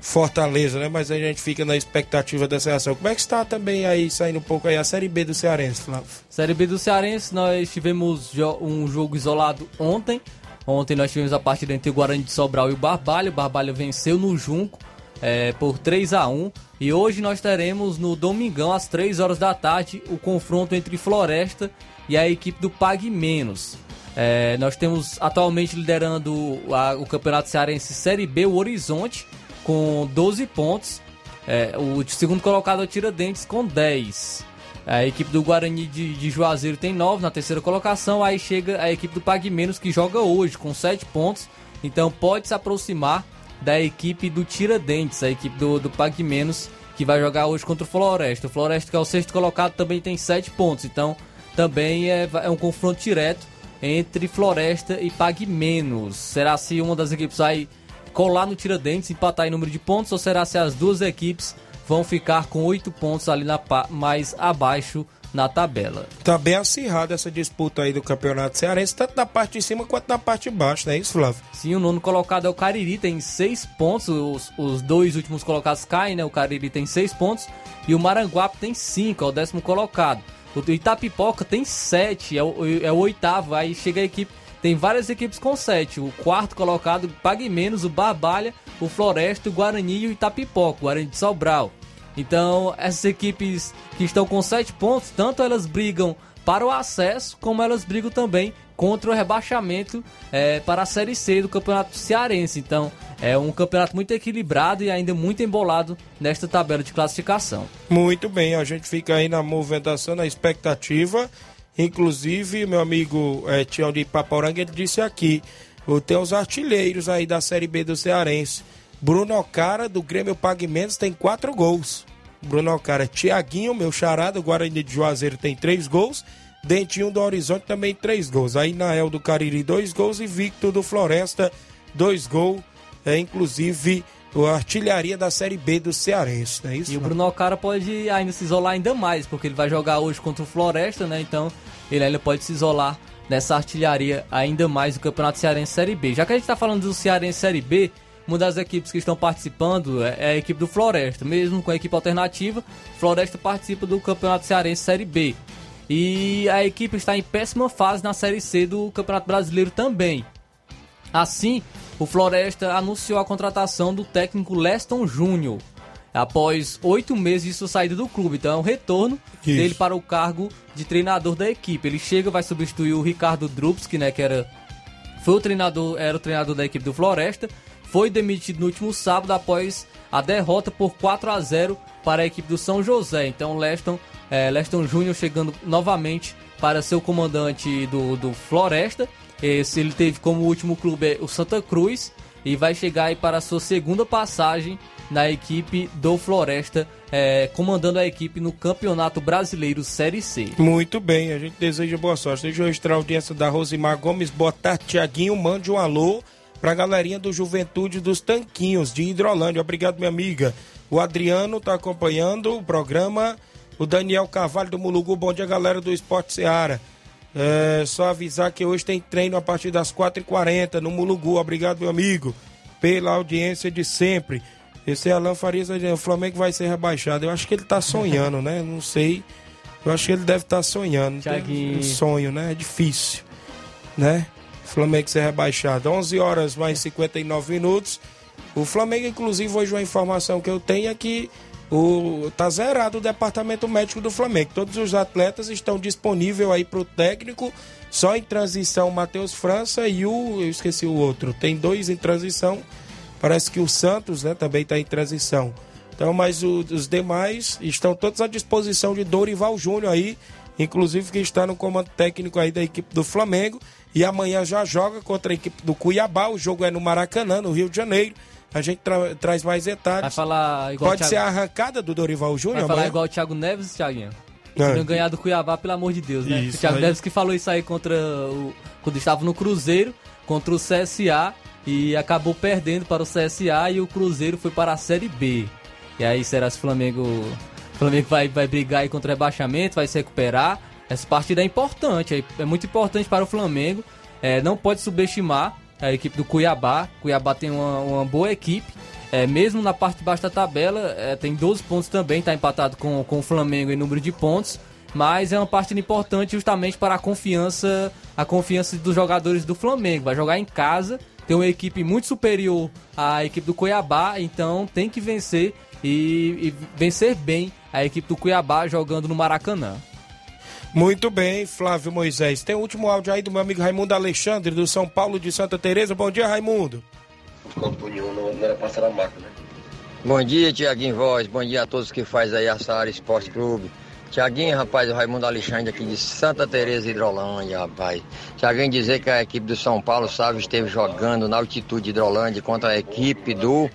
S1: Fortaleza, né? Mas a gente fica na expectativa dessa reação. Como é que está também aí, saindo um pouco aí, a Série B do Cearense, Flávio?
S2: Série B do Cearense, nós tivemos um jogo isolado ontem. Ontem nós tivemos a partida entre o Guarani de Sobral e o Barbalho. O Barbalho venceu no Junco é, por 3 a 1 E hoje nós teremos no domingão, às 3 horas da tarde, o confronto entre Floresta e a equipe do Pague Menos. É, nós temos atualmente liderando a, o Campeonato Cearense Série B, o Horizonte, com 12 pontos. É, o segundo colocado é o Tiradentes com 10. A equipe do Guarani de, de, Juazeiro tem 9 na terceira colocação. Aí chega a equipe do Pague Menos que joga hoje com 7 pontos. Então pode se aproximar da equipe do Tiradentes, a equipe do, do Pague Menos, que vai jogar hoje contra o Floresta. O Floresta, que é o sexto colocado, também tem 7 pontos. Então também é, é um confronto direto entre Floresta e Pague Menos. Será se uma das equipes vai colar no Tiradentes, empatar em número de pontos, ou será se as duas equipes vão ficar com 8 pontos ali na, mais abaixo na tabela.
S1: Tá bem acirrada essa disputa aí do Campeonato Cearense, tanto na parte de cima quanto na parte de baixo, não é isso, Flávio?
S2: Sim, o nono colocado é o Cariri, tem seis pontos, os, os dois últimos colocados caem, né? O Cariri tem seis pontos e o Maranguape tem cinco, é o décimo colocado. O Itapipoca tem sete, é o, é o oitavo, aí chega a equipe tem várias equipes com 7. O quarto colocado, Pague Menos, o Barbalha, o Floresta, o Guarani e o Itapipoca, o Guarani de Sobral. Então, essas equipes que estão com 7 pontos, tanto elas brigam para o acesso, como elas brigam também contra o rebaixamento é, para a Série C do Campeonato Cearense. Então, é um campeonato muito equilibrado e ainda muito embolado nesta tabela de classificação.
S1: Muito bem, a gente fica aí na movimentação, na expectativa. Inclusive, meu amigo é, Tião de Paporanga, ele disse aqui: tem os artilheiros aí da Série B do Cearense. Bruno Ocara, do Grêmio Pagamentos, tem quatro gols. Bruno Ocara, Tiaguinho, meu charado, Guarani de Juazeiro, tem três gols. Dentinho do Horizonte também três gols. Aí Nael do Cariri, dois gols. E Victor do Floresta, dois gols. É, inclusive, a artilharia da Série B do Cearense, não é isso?
S2: E o Bruno Ocara pode ainda se isolar ainda mais, porque ele vai jogar hoje contra o Floresta, né? Então, ele ainda pode se isolar nessa artilharia ainda mais do Campeonato Cearense Série B. Já que a gente está falando do Cearense Série B, uma das equipes que estão participando é, é a equipe do Floresta. Mesmo com a equipe alternativa, Floresta participa do Campeonato Cearense Série B. E a equipe está em péssima fase na Série C do Campeonato Brasileiro também. Assim, o Floresta anunciou a contratação do técnico Leston Júnior. Após oito meses de sua saída do clube, então é um retorno Isso. dele para o cargo de treinador da equipe. Ele chega, vai substituir o Ricardo Drupski, né, que era foi o treinador, era o treinador da equipe do Floresta foi demitido no último sábado após a derrota por 4 a 0 para a equipe do São José. Então, Leston É, Leston Júnior chegando novamente para ser o comandante do, do Floresta. Esse ele teve como último clube o Santa Cruz e vai chegar aí para a sua segunda passagem na equipe do Floresta, é, comandando a equipe no Campeonato Brasileiro Série C.
S1: Muito bem, a gente deseja boa sorte. Deixa eu registrar a audiência da Rosimar Gomes. Boa tarde, Tiaguinho. Mande um alô pra galerinha do Juventude dos Tanquinhos de Hidrolândia. Obrigado, minha amiga. O Adriano tá acompanhando o programa. O Daniel Carvalho do Mulugu. Bom dia, galera do Esporte Seara. É, só avisar que hoje tem treino a partir das 4h40 no Mulugu. Obrigado, meu amigo, pela audiência de sempre. Esse é Alan Farias, o Flamengo vai ser rebaixado. Eu acho que ele tá sonhando, né? Não sei. Eu acho que ele deve estar tá sonhando. Tem um sonho, né? É difícil, né? Flamengo ser rebaixado. 11 horas mais 59 minutos. O Flamengo, inclusive, hoje uma informação que eu tenho é que o, tá zerado o departamento médico do Flamengo. Todos os atletas estão disponíveis aí para o técnico. Só em transição Matheus França e o. Eu esqueci o outro. Tem dois em transição. Parece que o Santos né, também está em transição. Então, mas o, os demais estão todos à disposição de Dorival Júnior aí, inclusive que está no comando técnico aí da equipe do Flamengo. E amanhã já joga contra a equipe do Cuiabá. O jogo é no Maracanã, no Rio de Janeiro. A gente tra traz mais detalhes.
S2: Vai falar igual
S1: Pode ser a arrancada do Dorival Júnior
S2: Vai falar
S1: amanhã?
S2: igual o Thiago Neves, Thiaguinho.
S1: É.
S2: Não ganhar do Cuiabá, pelo amor de Deus, né?
S1: Isso,
S2: o Thiago
S1: aí.
S2: Neves que falou isso aí contra o. Quando estava no Cruzeiro, contra o CSA, e acabou perdendo para o CSA e o Cruzeiro foi para a Série B. E aí será se o Flamengo. O Flamengo vai, vai brigar aí contra o rebaixamento, vai se recuperar. Essa partida é importante, é muito importante para o Flamengo. É, não pode subestimar a equipe do Cuiabá. Cuiabá tem uma, uma boa equipe. É, mesmo na parte de baixo da tabela, é, tem 12 pontos também, está empatado com, com o Flamengo em número de pontos. Mas é uma partida importante justamente para a confiança, a confiança dos jogadores do Flamengo. Vai jogar em casa, tem uma equipe muito superior à equipe do Cuiabá, então tem que vencer e, e vencer bem a equipe do Cuiabá jogando no Maracanã.
S1: Muito bem, Flávio Moisés. Tem o último áudio aí do meu amigo Raimundo Alexandre, do São Paulo de Santa Teresa. Bom dia, Raimundo.
S14: Bom dia, Tiaguinho Voz. Bom dia a todos que faz aí a Saara Esporte Clube. Tiaguinho, rapaz, o Raimundo Alexandre aqui de Santa Teresa Hidrolândia, rapaz. Tiaguinho dizer que a equipe do São Paulo, sabe, esteve jogando na altitude de Hidrolândia contra a equipe do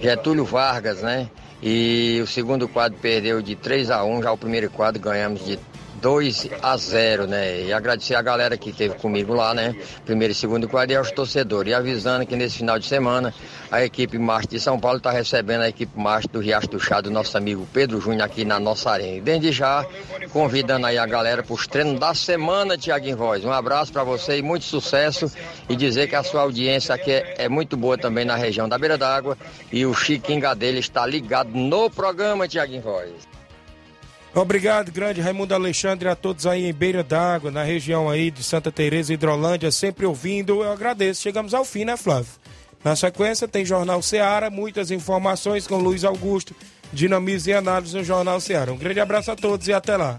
S14: Getúlio Vargas, né? E o segundo quadro perdeu de 3 a 1 já o primeiro quadro ganhamos de 2 a 0 né? E agradecer a galera que esteve comigo lá, né? Primeiro e segundo quadro e aos torcedores. E avisando que nesse final de semana a equipe Marte de São Paulo está recebendo a equipe Marte do Riacho do Chá do nosso amigo Pedro Júnior aqui na nossa arena. E desde já, convidando aí a galera para os treinos da semana, Tiaguinho Voz. Um abraço para você e muito sucesso. E dizer que a sua audiência aqui é, é muito boa também na região da Beira d'Água. E o Chiquinho Gadelha está ligado no programa, Tiaguinho Voz.
S1: Obrigado, grande Raimundo Alexandre, a todos aí em Beira d'Água, na região aí de Santa Teresa Hidrolândia, sempre ouvindo. Eu agradeço. Chegamos ao fim, né, Flávio? Na sequência tem Jornal Seara, muitas informações com Luiz Augusto, dinamismo e análise no Jornal Seara. Um grande abraço a todos e até lá.